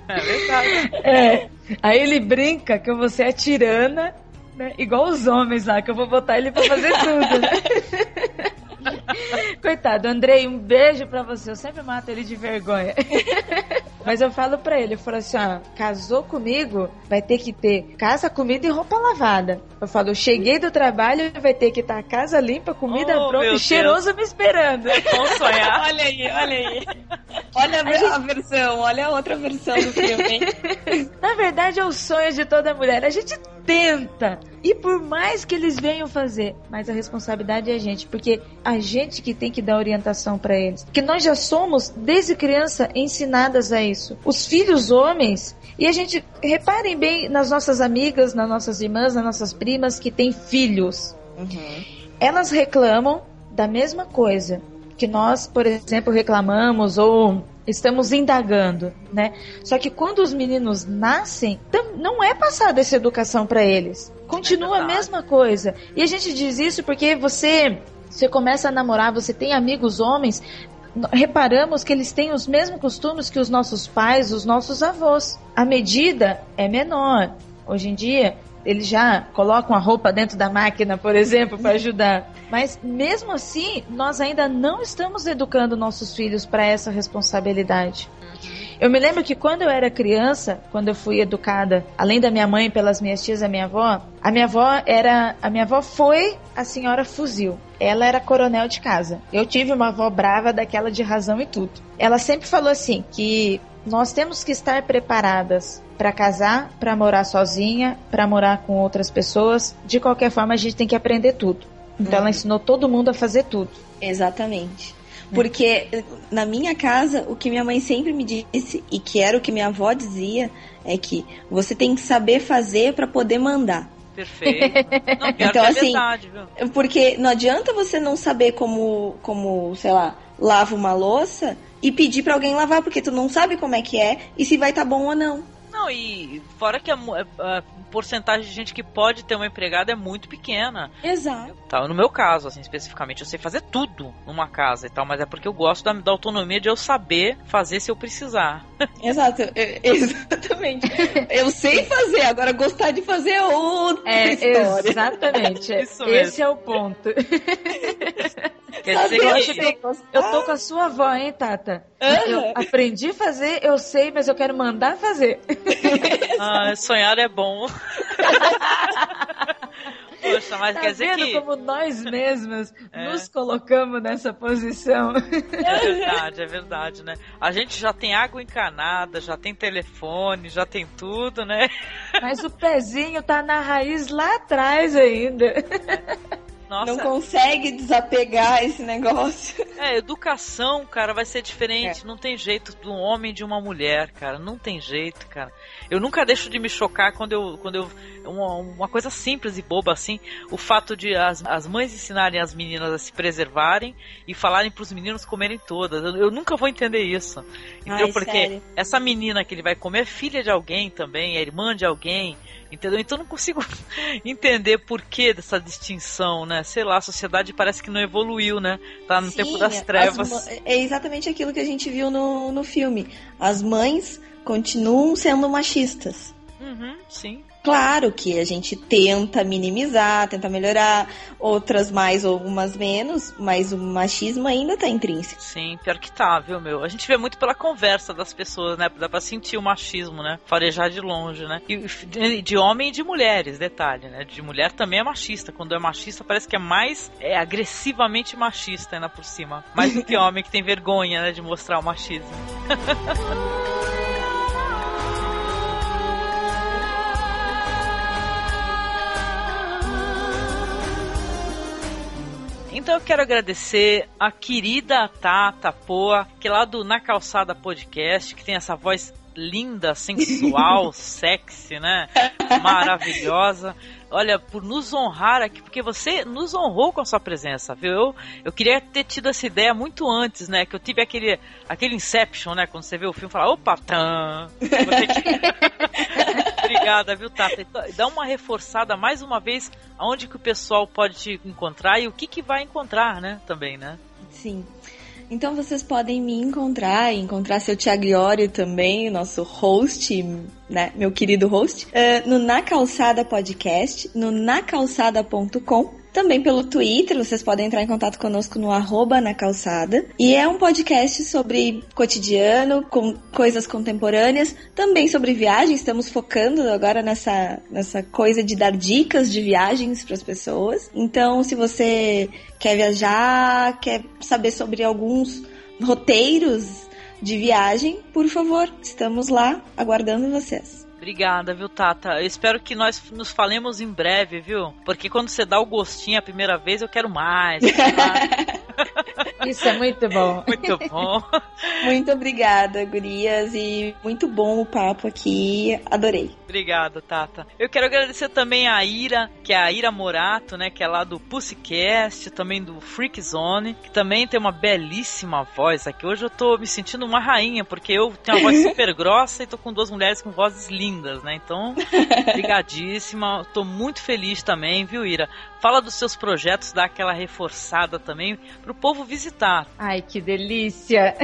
É verdade. É. Aí ele brinca que eu vou ser a tirana, né? Igual os homens lá, que eu vou botar ele pra fazer tudo, né? Coitado, Andrei, um beijo pra você. Eu sempre mato ele de vergonha. Mas eu falo pra ele, eu falo assim, ó, casou comigo, vai ter que ter casa, comida e roupa lavada. Eu falo, eu cheguei do trabalho, vai ter que estar casa limpa, comida Oh, pronta e cheiroso Deus. me esperando. Vamos sonhar. olha aí, olha aí. Olha a, a versão, olha a outra versão do filme. hein? Na verdade, é o sonho de toda mulher. A gente tenta. E por mais que eles venham fazer, mas a responsabilidade é a gente, porque a gente que tem que dar orientação pra eles. Porque nós já somos, desde criança, ensinadas a isso. Os filhos homens, e a gente, reparem bem nas nossas amigas, nas nossas irmãs, nas nossas primas que têm filhos. Elas reclamam da mesma coisa que nós, por exemplo, reclamamos ou estamos indagando, né? Só que quando os meninos nascem, não é passada essa educação para eles. Continua a mesma coisa. E a gente diz isso porque você você começa a namorar, você tem amigos homens, reparamos que eles têm os mesmos costumes que os nossos pais, os nossos avós. A medida é menor. Hoje em dia, eles já colocam a roupa dentro da máquina, por exemplo, para ajudar. Mas mesmo assim, nós ainda não estamos educando nossos filhos para essa responsabilidade. Eu me lembro que quando eu era criança, quando eu fui educada, além da minha mãe pelas minhas tias e a minha avó, a minha avó era, a minha avó foi a senhora fuzil. Ela era coronel de casa. Eu tive uma avó brava daquela de razão e tudo. Ela sempre falou assim que nós temos que estar preparadas para casar, para morar sozinha, para morar com outras pessoas. De qualquer forma, a gente tem que aprender tudo. Então, ela ensinou todo mundo a fazer tudo. Exatamente. Porque na minha casa, o que minha mãe sempre me disse, e que era o que minha avó dizia, é que você tem que saber fazer para poder mandar. Perfeito. Não, então, é assim, verdade, viu? porque não adianta você não saber como, como, sei lá, lava uma louça e pedir para alguém lavar, porque tu não sabe como é que é e se vai estar tá bom ou não. Não, e fora que a, a, porcentagem de gente que pode ter uma empregada é muito pequena. Exato. Tá, no meu caso, assim, especificamente, eu sei fazer tudo numa casa e tal, mas é porque eu gosto da, da autonomia de eu saber fazer se eu precisar. Exato, exatamente. eu sei fazer, agora gostar de fazer é outra é, história. Exatamente. Esse é o ponto. Quer dizer que eu, eu tô com a sua avó, hein, Tata? Uhum. Eu aprendi a fazer, eu sei, mas eu quero mandar fazer. Ah, sonhar é bom. Poxa, mas tá quer dizer que. como nós mesmos é. nos colocamos nessa posição? É verdade, é verdade, né? A gente já tem água encanada, já tem telefone, já tem tudo, né? Mas o pezinho tá na raiz lá atrás ainda. Nossa. Não consegue desapegar esse negócio. É, educação, cara, vai ser diferente. É. Não tem jeito de um homem de uma mulher, cara. Não tem jeito, cara. Eu nunca deixo de me chocar quando eu. Quando eu uma, uma coisa simples e boba assim. O fato de as, as mães ensinarem as meninas a se preservarem e falarem pros meninos comerem todas. Eu, eu nunca vou entender isso. Então, Ai, porque sério? essa menina que ele vai comer é filha de alguém também, é irmã de alguém. Entendeu? Então eu não consigo entender por que dessa distinção, né? Sei lá, a sociedade parece que não evoluiu, né? Tá no Sim, tempo das trevas. as- é exatamente aquilo que a gente viu no, no filme. As mães continuam sendo machistas. Uhum, sim. Claro que a gente tenta minimizar, tenta melhorar, outras mais, algumas menos, mas o machismo ainda tá intrínseco. Sim, pior que tá, viu, meu? A gente vê muito pela conversa das pessoas, né? Dá pra sentir o machismo, né? Farejar de longe, né? E de, de homem e de mulheres, detalhe, né? De mulher também é machista. Quando é machista, parece que é mais é, agressivamente machista, ainda por cima. Mais do que homem que tem vergonha, né? De mostrar o machismo. Então eu quero agradecer a querida Tata Poa, que é lá do Na Calçada Podcast, que tem essa voz linda, sensual, sexy, né? Maravilhosa. Olha, por nos honrar aqui, porque você nos honrou com a sua presença, viu? Eu, eu queria ter tido essa ideia muito antes, né? Que eu tive aquele, aquele Inception, né? Quando você vê o filme, fala, opa, tan! Obrigada, viu, Tata? Então, Dá uma reforçada mais uma vez aonde que o pessoal pode te encontrar e o que que vai encontrar, né? Também, né? Sim. Então vocês podem me encontrar e encontrar seu Thiago Iório também, nosso host, né, meu querido host, eh, no Na Calçada Podcast, no nacalçada.com. Também pelo Twitter, vocês podem entrar em contato conosco no arroba na calçada. E é um podcast sobre cotidiano, com coisas contemporâneas, também sobre viagem. Estamos focando agora nessa, nessa coisa de dar dicas de viagens para as pessoas. Então, se você quer viajar, quer saber sobre alguns roteiros de viagem, por favor, estamos lá aguardando vocês. Obrigada, viu, Tata? Eu espero que nós nos falemos em breve, viu? Porque quando você dá o gostinho a primeira vez, eu quero mais. Isso é muito bom. Muito bom. Muito obrigada, gurias, e muito bom o papo aqui. Adorei. Obrigado, Tata. Eu quero agradecer também a Ira, que é a Ira Morato, né? Que é lá do Pussycast, também do Freak Zone, que também tem uma belíssima voz aqui. Hoje eu tô me sentindo uma rainha, porque eu tenho uma voz super grossa e tô com duas mulheres com vozes lindas, né? Então, brigadíssima. Tô muito feliz também, viu, Ira? Fala dos seus projetos, dá aquela reforçada também pro povo visitar. Ai, que delícia!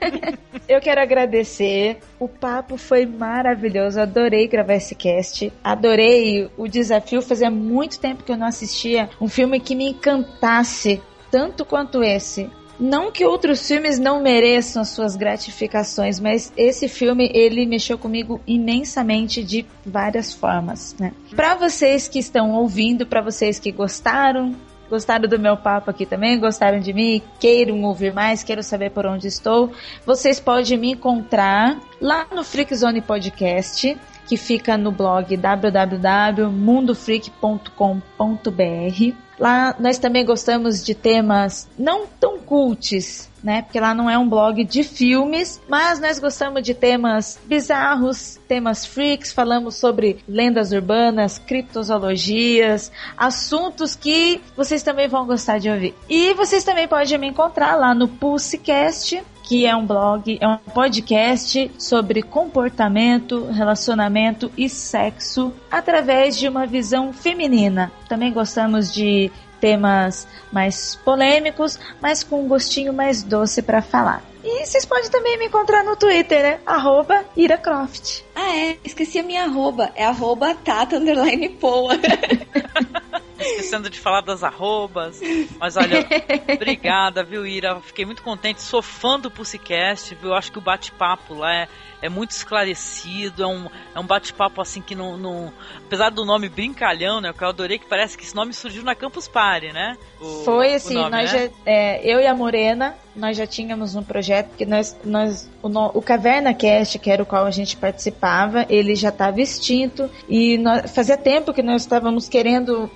Eu quero agradecer. O papo foi maravilhoso. Adorei gravar esse cast. Adorei o desafio. Fazia muito tempo que eu não assistia um filme que me encantasse tanto quanto esse. Não que outros filmes não mereçam as suas gratificações, mas esse filme ele mexeu comigo imensamente de várias formas, né? Para vocês que estão ouvindo, para vocês que gostaram, gostaram do meu papo aqui também, gostaram de mim, queiram ouvir mais, queiram saber por onde estou, vocês podem me encontrar lá no Freakzone Podcast, que fica no blog www.mundofreak.com.br. Lá nós também gostamos de temas não tão cults, né? Porque lá não é um blog de filmes, mas nós gostamos de temas bizarros, temas freaks, falamos sobre lendas urbanas, criptozoologias, assuntos que vocês também vão gostar de ouvir. E vocês também podem me encontrar lá no Pulsecast, que é um blog, é um podcast sobre comportamento, relacionamento e sexo através de uma visão feminina. Também gostamos de temas mais polêmicos, mas com um gostinho mais doce para falar. E vocês podem também me encontrar no Twitter, né? Arroba IraCroft. Ah, é. Esqueci a minha arroba. É arroba tata underline poa. Esquecendo de falar das arrobas. Mas olha, obrigada, viu, Ira? Fiquei muito contente. Sou fã do Pussycast, viu? Acho que o bate-papo lá é, é muito esclarecido. É um, é um bate-papo assim que não, não. Apesar do nome brincalhão, né? Que eu adorei que parece que esse nome surgiu na Campus Party, né? O, Foi assim, nome, nós né? já, é, eu e a Morena, nós já tínhamos um projeto que nós, nós o, o Caverna Cast, que era o qual a gente participava, ele já estava extinto e nós- fazia tempo que nós estávamos querendo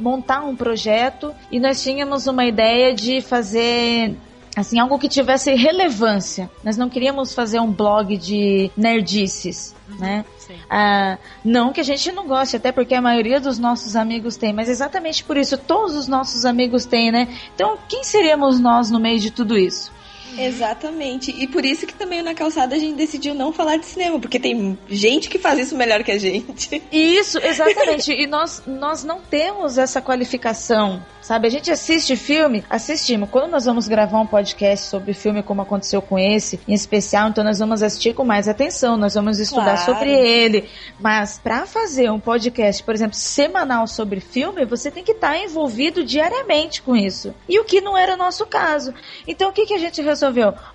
montar um projeto e nós tínhamos uma ideia de fazer assim algo que tivesse relevância. Nós não queríamos fazer um blog de nerdices, né? Ah, não que a gente não goste, até porque a maioria dos nossos amigos tem, mas exatamente por isso todos os nossos amigos têm, né? Então, quem seríamos nós no meio de tudo isso? Exatamente. E por isso que também na calçada a gente decidiu não falar de cinema, porque tem gente que faz isso melhor que a gente. Isso, exatamente. e nós, nós não temos essa qualificação, sabe? A gente assiste filme, assistimos. Quando nós vamos gravar um podcast sobre filme, como aconteceu com esse, em especial, então nós vamos assistir com mais atenção, nós vamos estudar Claro. sobre ele. Mas para fazer um podcast, por exemplo, semanal sobre filme, você tem que estar envolvido diariamente com isso. E o que não era o nosso caso. Então o que, que a gente resolveu?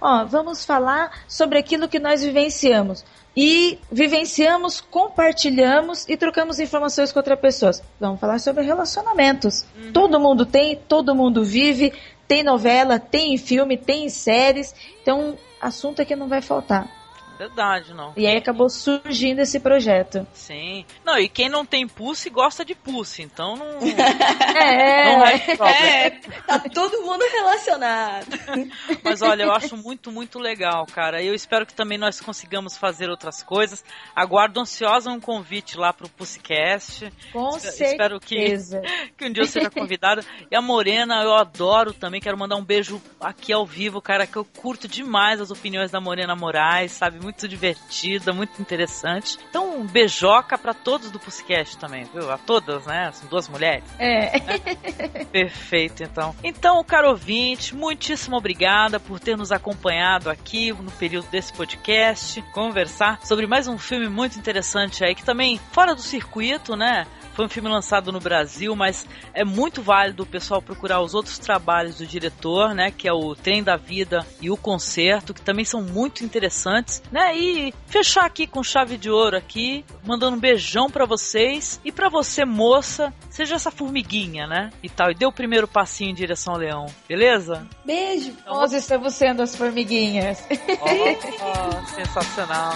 Ó, vamos falar sobre aquilo que nós vivenciamos e vivenciamos, compartilhamos e trocamos informações com outras pessoas. Vamos falar sobre relacionamentos. Todo mundo tem, todo mundo vive, tem novela, tem filme, tem séries. Então, assunto é que não vai faltar. Verdade, não. E aí acabou surgindo esse projeto. Sim. Não, e quem não tem pulse gosta de pulse, então não. É, Não é. É, tá todo mundo relacionado. Mas olha, eu acho muito, muito legal, cara. Eu espero que também nós consigamos fazer outras coisas. Aguardo ansiosa um convite lá pro Pussycast. Com Espe- Espero que, certeza. que um dia eu seja convidada. E a Morena, eu adoro também. Quero mandar um beijo aqui ao vivo, cara, que eu curto demais as opiniões da Morena Moraes, sabe? Muito divertida, muito interessante. Então, um beijoca pra todos do Pussycast também, viu? A todas, né? São duas mulheres. É. Perfeito, então. Então, caro ouvinte, muitíssimo obrigada por ter nos acompanhado aqui no período desse podcast, conversar sobre mais um filme muito interessante aí, que também, fora do circuito, né? Foi um filme lançado no Brasil, mas é muito válido o pessoal procurar os outros trabalhos do diretor, né? Que é o Trem da Vida e o Concerto, que também são muito interessantes, né? E fechar aqui com chave de ouro aqui, mandando um beijão pra vocês e pra você, moça, seja essa formiguinha, né? E tal, e dê o primeiro passinho em direção ao leão, beleza? Beijo. Nós estamos sendo as formiguinhas. Ó, ó, sensacional.